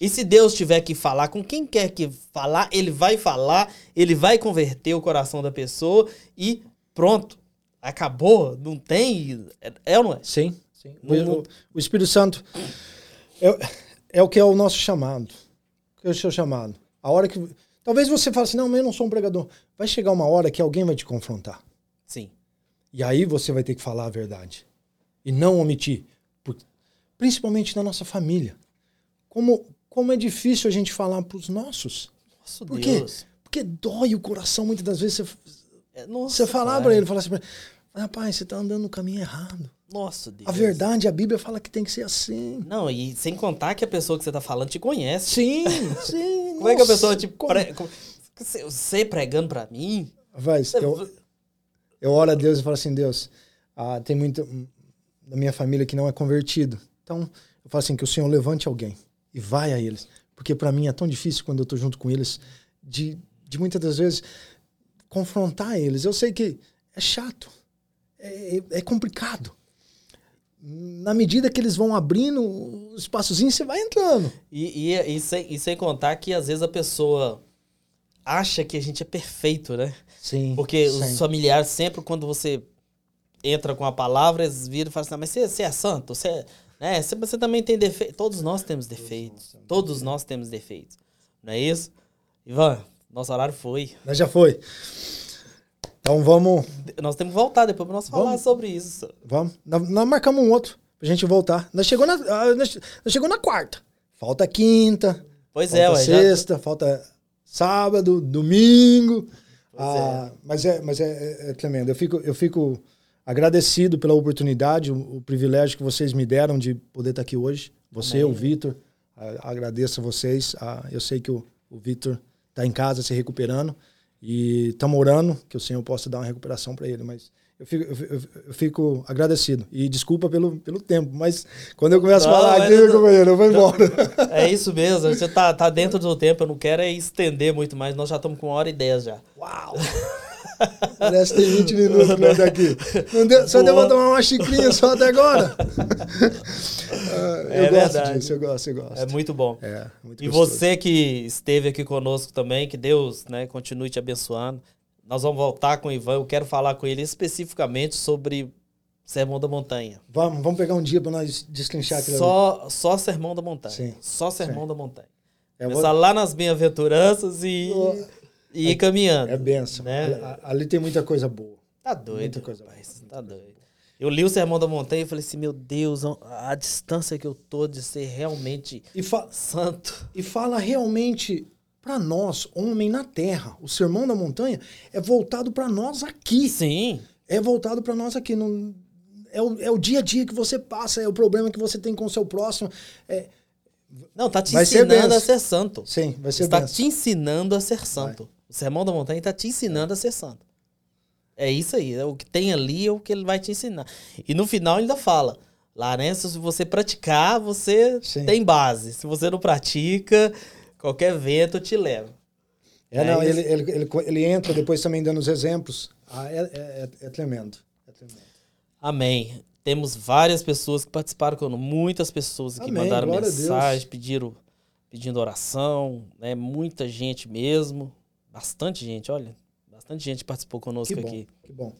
E se Deus tiver que falar com quem quer que falar, ele vai falar, ele vai converter o coração da pessoa e pronto. Acabou, não tem. É, é ou não é? Sim. sim. Não- o Espírito Santo é, é o que é o nosso chamado. O que é o seu chamado? A hora que. Talvez você fale assim, não, mas eu não sou um pregador. Vai chegar uma hora que alguém vai te confrontar. Sim. E aí você vai ter que falar a verdade. E não omitir. Por- principalmente na nossa família. Como, como é difícil a gente falar para os nossos. Nossa Por quê? Deus. Porque dói o coração muitas das vezes. Você, É, nossa, você falar para ele, falar assim, pra ele, rapaz, você está andando no caminho errado. Nossa Deus. A verdade, a Bíblia fala que tem que ser assim. Não, e sem contar que a pessoa que você tá falando te conhece. Sim, (laughs) sim. Como é que a nossa, pessoa te. como- Pre... Você- pregando pra mim? Rapaz, eu, eu oro a Deus e falo assim, Deus, ah, tem muito da minha família que não é convertido. Então, eu falo assim, que o Senhor levante alguém e vai a eles. Porque para mim é tão difícil quando eu tô junto com eles de, de muitas das vezes confrontar eles. Eu sei que é chato, é, é- é complicado. Na medida que eles vão abrindo o espaçozinho, você vai entrando. E, e, e, sem, e sem contar que às vezes a pessoa acha que a gente é perfeito, né? Sim. Porque sim. os familiares, sempre quando você entra com a palavra, eles viram e falam assim: "Ah, mas você, você é santo? Você, é, né? você, você também tem defeito. Todos nós temos defeitos. Todos nós temos defeitos. Não é isso? Ivan, nosso horário foi. Mas já foi. Então vamos. Nós temos que voltar depois para nós falar Vamos. sobre isso. Vamos. Nós, nós marcamos um outro pra gente voltar. Nós chegou na, ah, nós, nós chegou na quarta. Falta quinta. Pois falta é, ué, já- sexta, falta sábado, domingo. Ah, Mas, é, mas é, é- é tremendo. Eu fico, eu fico agradecido pela oportunidade, o, o privilégio que vocês me deram de poder estar aqui hoje. Você, Amém. o Vitor, agradeço a vocês. Ah, eu sei que o, o Vitor está em casa se recuperando e estamos orando que o Senhor possa dar uma recuperação para ele. Mas eu fico, eu, eu fico agradecido e desculpa pelo, pelo tempo, mas quando eu começo Não, a falar aqui, não- companheiro, eu vou embora. (laughs) É isso mesmo, você tá, tá dentro do tempo, eu não quero é estender muito mais, nós já estamos com uma hora e dez já. Uau! (laughs) Parece que tem 20 minutos pra até aqui. Não deu- só deu pra tomar uma xicrinha só até agora. Ah, eu É gosto verdade. disso, eu gosto, eu gosto. É muito bom. É, muito E gostoso. você que esteve aqui conosco também, que Deus né, continue te abençoando. Nós vamos voltar com o Ivan, eu quero falar com ele especificamente sobre Sermão da Montanha. Vamos, vamos pegar um dia pra nós destrinchar aquilo ali. Só, só Sermão da Montanha. Sim, Só Sermão sim. da Montanha. É, Começar lá nas bem-aventuranças e, e ir caminhando. é benção. Né? Ali, tem muita coisa boa. Tá doido, Muita coisa rapaz. Tá doido. Eu li o Sermão da Montanha e falei assim, meu Deus, a, a distância que eu tô de ser realmente E, santo. e fala realmente pra nós, homem na terra. O sermão da montanha é voltado pra nós aqui. Sim, é voltado para nós aqui. Não, é, o, é o dia a dia que você passa, é o problema que você tem com o seu próximo. É, não, tá te Vai ser ensinando a ser santo. sim, vai ser Está benção. te ensinando a ser santo. O Sermão da Montanha está te ensinando a ser santo. É isso aí. é O que tem ali é o que ele vai te ensinar. E no final ele ainda fala. Lá, né? Se você praticar, você Sim. tem base. Se você não pratica, qualquer vento te leva. É, É não, ele, ele, ele, ele entra depois também dando os exemplos. Ah, é, é, é, é tremendo. É tremendo. Amém. Temos várias pessoas que participaram muitas pessoas que Amém, mandaram glória mensagem, pediram, pedindo oração, né? Muita gente mesmo, bastante gente, olha, bastante gente participou conosco Que bom, aqui. que bom.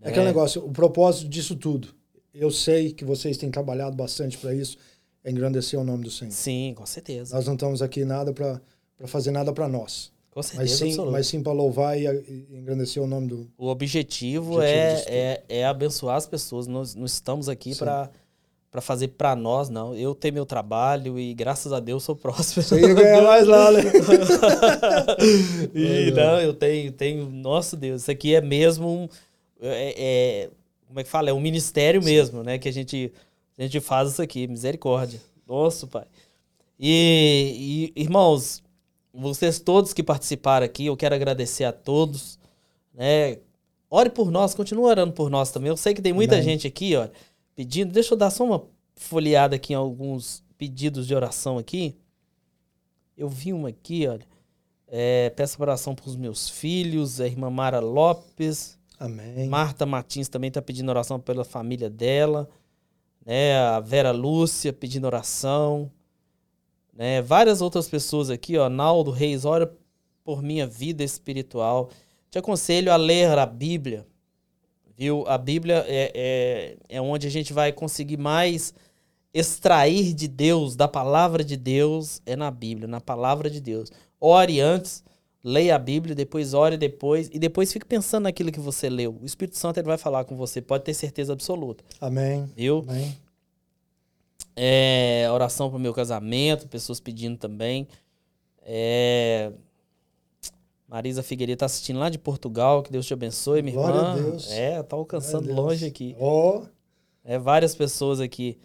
É É. aquele negócio, o propósito disso tudo. Eu sei que vocês têm trabalhado bastante para isso, é engrandecer o nome do Senhor. Sim, com certeza. Nós não estamos aqui nada para fazer nada para nós, Com mas certeza sim, absoluta. mas sim para louvar e, e engrandecer o nome do. O objetivo, Objetivo é, é, é abençoar as pessoas. Nós não estamos aqui Sim. para para fazer para nós, não. Eu tenho meu trabalho e graças a Deus sou próspero. Você ia ganhar mais lá, né? (laughs) e, não, eu tenho, tenho, nossa Deus, isso aqui é mesmo um, é, é, como é que fala? É um ministério Sim. mesmo, né? Que a gente, a gente faz isso aqui, misericórdia. Nossa, pai. E, e, irmãos, vocês todos que participaram aqui, eu quero agradecer a todos, né? Ore por nós, continue orando por nós também. Eu sei que tem muita Amém. gente aqui, ó, pedindo. Deixa eu dar só uma folheada aqui em alguns pedidos de oração aqui. Eu vi uma aqui, olha. É, peço oração para os meus filhos, a irmã Mara Lopes. Amém. Marta Martins também está pedindo oração pela família dela. Né? A Vera Lúcia pedindo oração. Né? Várias outras pessoas aqui, ó. Naldo Reis, ora por minha vida espiritual. Te aconselho a ler a Bíblia. Viu? A Bíblia é, é, é onde a gente vai conseguir mais extrair de Deus, da palavra de Deus, é na Bíblia, na palavra de Deus. Ore antes, leia a Bíblia, depois ore depois, e depois fique pensando naquilo que você leu. O Espírito Santo ele vai falar com você, pode ter certeza absoluta. Viu? Amém. É, oração para o meu casamento, pessoas pedindo também. É, Marisa Figueiredo está assistindo lá de Portugal, que Deus te abençoe, minha Glória irmã. A Deus. É, tá alcançando longe aqui. Oh. É, várias pessoas aqui.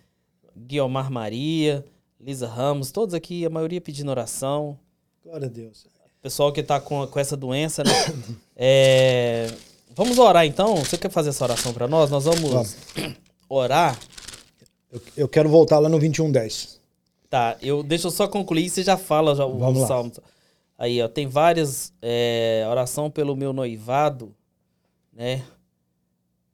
Guiomar Maria, Lisa Ramos, todos aqui, a maioria pedindo oração. Glória a Deus. Pessoal que está com, com essa doença, né? (coughs) É, vamos orar então? Você quer fazer essa oração para nós? Nós vamos, vamos. (coughs) orar eu, eu quero voltar lá no 2110. Tá, eu, deixa eu só concluir, você já fala já, Vamos o salmo. Aí, ó, tem várias é, oração pelo meu noivado, né?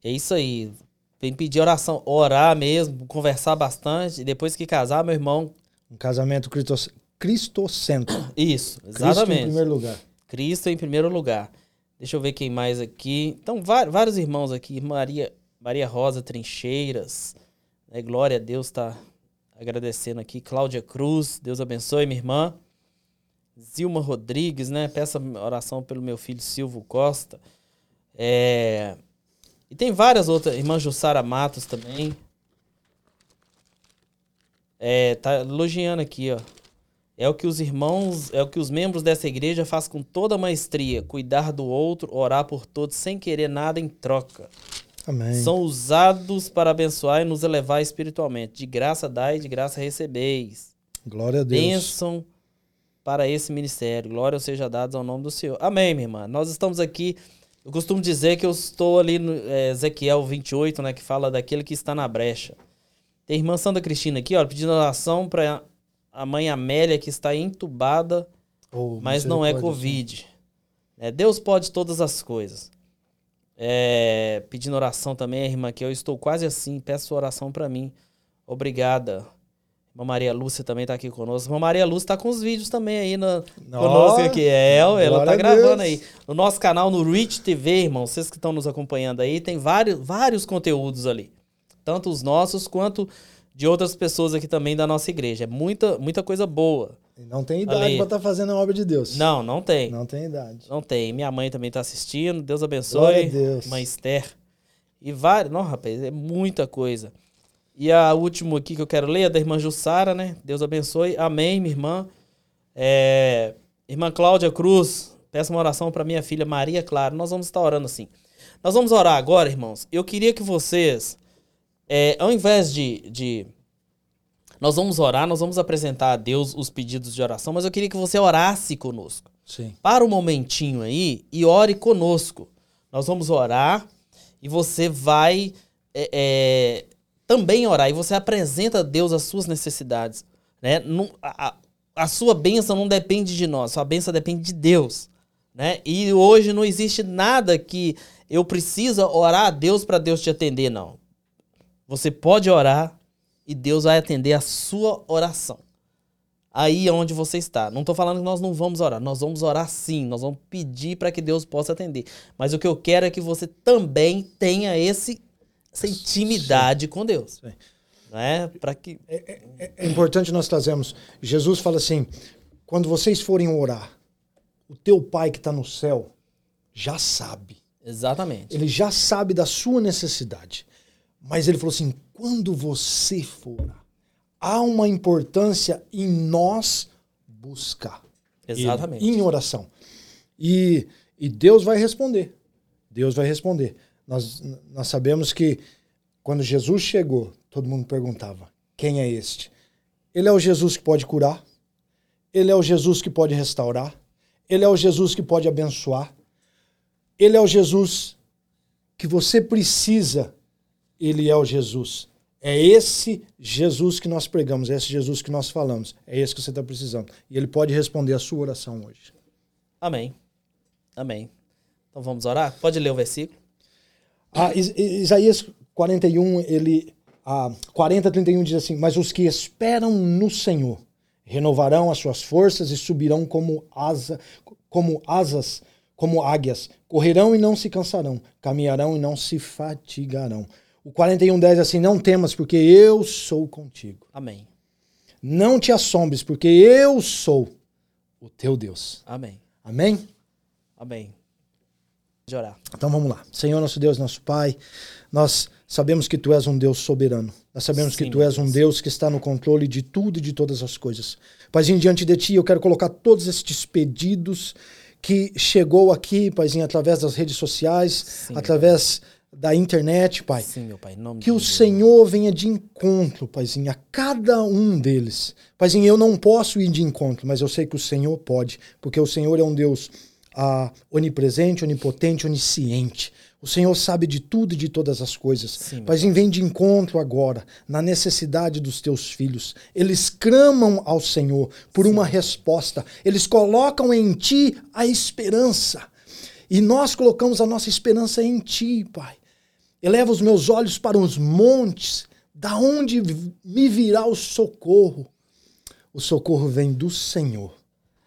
É isso aí. Vem pedir oração, orar mesmo, conversar bastante. E depois que casar, meu irmão. Um casamento cristo, cristocentro. (coughs) Isso, exatamente. Cristo em primeiro lugar. Cristo em primeiro lugar. Deixa eu ver quem mais aqui. Então, vários irmãos aqui. Maria, Maria Rosa Trincheiras. Né? Glória a Deus, está agradecendo aqui. Cláudia Cruz, Deus abençoe, minha irmã. Zilma Rodrigues, né? Peça oração pelo meu filho Silvio Costa. É... E tem várias outras. Irmã Jussara Matos também. É, tá elogiando aqui, ó. É o que os irmãos, é o que os membros dessa igreja fazem com toda maestria, cuidar do outro, orar por todos sem querer nada em troca. Amém. São usados para abençoar e nos elevar espiritualmente. De graça dai, de graça recebeis. Glória a Deus. Bênção para esse ministério. Glória seja dada ao nome do Senhor. Amém, minha irmã. Nós estamos aqui. Eu costumo dizer que eu estou ali no é, Ezequiel 28, né, que fala daquele que está na brecha. Tem a irmã Santa Cristina aqui, ó, pedindo oração para a mãe Amélia, que está entubada, oh, mas não é Covid. É, Deus pode todas as coisas. É, pedindo oração também, irmã, que eu estou quase assim, peço oração para mim. Obrigada. Irmã Maria Lúcia também está aqui conosco. Irmã Maria Lúcia está com os vídeos também aí no, conosco aqui. É, ela está gravando aí. No nosso canal, no Rich TV, irmão, vocês que estão nos acompanhando aí, tem vários, vários conteúdos ali. Tanto os nossos quanto de outras pessoas aqui também da nossa igreja. É muita, muita coisa boa. Não tem idade para estar tá fazendo a obra de Deus. Não, não tem. Não tem idade. Não tem. Minha mãe também está assistindo. Deus abençoe. Glória a Deus. Mãe Esther. E vários. Não, rapaz, é muita coisa. E a última aqui que eu quero ler é da irmã Jussara, né? Deus abençoe. Amém, minha irmã. É... Irmã Cláudia Cruz, peço uma oração para minha filha Maria Clara. Nós vamos estar orando assim. Nós vamos orar agora, irmãos. Eu queria que vocês, é, ao invés de, de nós vamos orar, nós vamos apresentar a Deus os pedidos de oração, mas eu queria que você orasse conosco. Sim. Para um momentinho aí e ore conosco. Nós vamos orar e você vai é, é, também orar e você apresenta a Deus as suas necessidades. Né? Não, a, a sua bênção não depende de nós, sua bênção depende de Deus. Né? E hoje não existe nada que eu precisa orar a Deus para Deus te atender, não. Você pode orar, e Deus vai atender a sua oração. Aí é onde você está. Não estou falando que nós não vamos orar. Nós vamos orar sim. Nós vamos pedir para que Deus possa atender. Mas o que eu quero é que você também tenha esse, essa intimidade sim. com Deus. Sim. Né? Para que... É, é, é importante nós trazermos. Jesus fala assim: quando vocês forem orar, o teu pai que está no céu já sabe. Exatamente. Ele já sabe da sua necessidade. Mas ele falou assim: quando você for, há uma importância em nós buscar. Exatamente. Ele, em oração. E, e Deus vai responder. Deus vai responder. Nós, nós sabemos que quando Jesus chegou, todo mundo perguntava: quem é este? Ele é o Jesus que pode curar, ele é o Jesus que pode restaurar, ele é o Jesus que pode abençoar, ele é o Jesus que você precisa, ele é o Jesus. É esse Jesus que nós pregamos, é esse Jesus que nós falamos, é esse que você está precisando. E ele pode responder a sua oração hoje. Amém. Amém. Então vamos orar? Pode ler o versículo. Ah, Isaías 41, ele. Ah, 40, 31 diz assim: Mas os que esperam no Senhor renovarão as suas forças e subirão como, asa, como asas, como águias. Correrão e não se cansarão, caminharão e não se fatigarão. O 41:10 assim: Não temas, porque eu sou contigo. Amém. Não te assombres, porque eu sou o teu Deus. Amém. Amém? Amém. De orar. Então vamos lá. Senhor, nosso Deus, nosso Pai, nós sabemos que tu és um Deus soberano. Nós sabemos Sim, que tu és um Deus que está no controle de tudo e de todas as coisas. Paizinho, diante de ti, eu quero colocar todos estes pedidos que chegou aqui, Paizinho, através das redes sociais, Sim, através da internet, Pai. Sim, meu Pai. Nome que o Senhor venha de encontro, Paizinho, a cada um deles. Paizinho, eu não posso ir de encontro, mas eu sei que o Senhor pode, porque o Senhor é um Deus ah, onipresente, onipotente, onisciente. O Senhor sabe de tudo e de todas as coisas. Sim, Paizinho, vem de encontro agora na necessidade dos teus filhos. Eles clamam ao Senhor por Sim. uma resposta. Eles colocam em ti a esperança. E nós colocamos a nossa esperança em ti, Pai. Eleva os meus olhos para os montes, da onde me virá o socorro. O socorro vem do Senhor.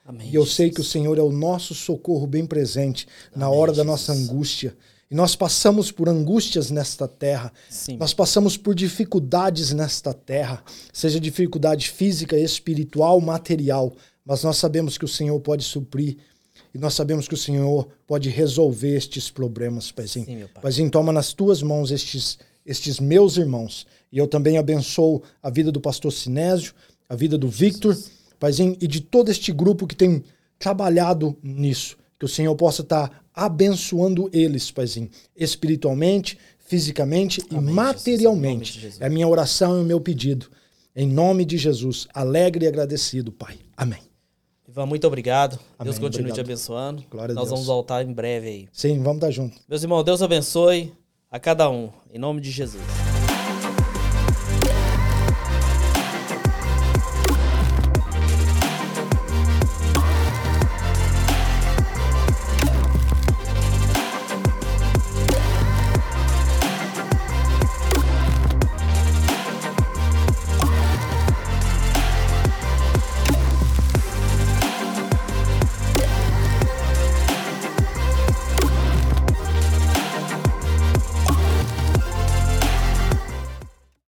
Amém, e eu Jesus. sei que o Senhor é o nosso socorro bem presente Amém, na hora da nossa angústia. E nós passamos por angústias nesta terra. Sim. Nós passamos por dificuldades nesta terra, seja dificuldade física, espiritual, material. Mas nós sabemos que o Senhor pode suprir e nós sabemos que o Senhor pode resolver estes problemas, Paizinho. Sim, pai. Paizinho, toma nas tuas mãos estes, estes meus irmãos. E eu também abençoo a vida do pastor Sinésio, a vida do Victor, Paizinho, e de todo este grupo que tem trabalhado nisso. Que o Senhor possa estar abençoando eles, Paizinho, espiritualmente, fisicamente Amém, e materialmente. Jesus, é a minha oração e o meu pedido. Em nome de Jesus, alegre e agradecido, Pai. Amém. Ivan, muito obrigado. Amém, Deus continue obrigado. te abençoando. Glória Nós vamos voltar em breve aí. Sim, vamos estar juntos. Meus irmãos, Deus abençoe a cada um. Em nome de Jesus.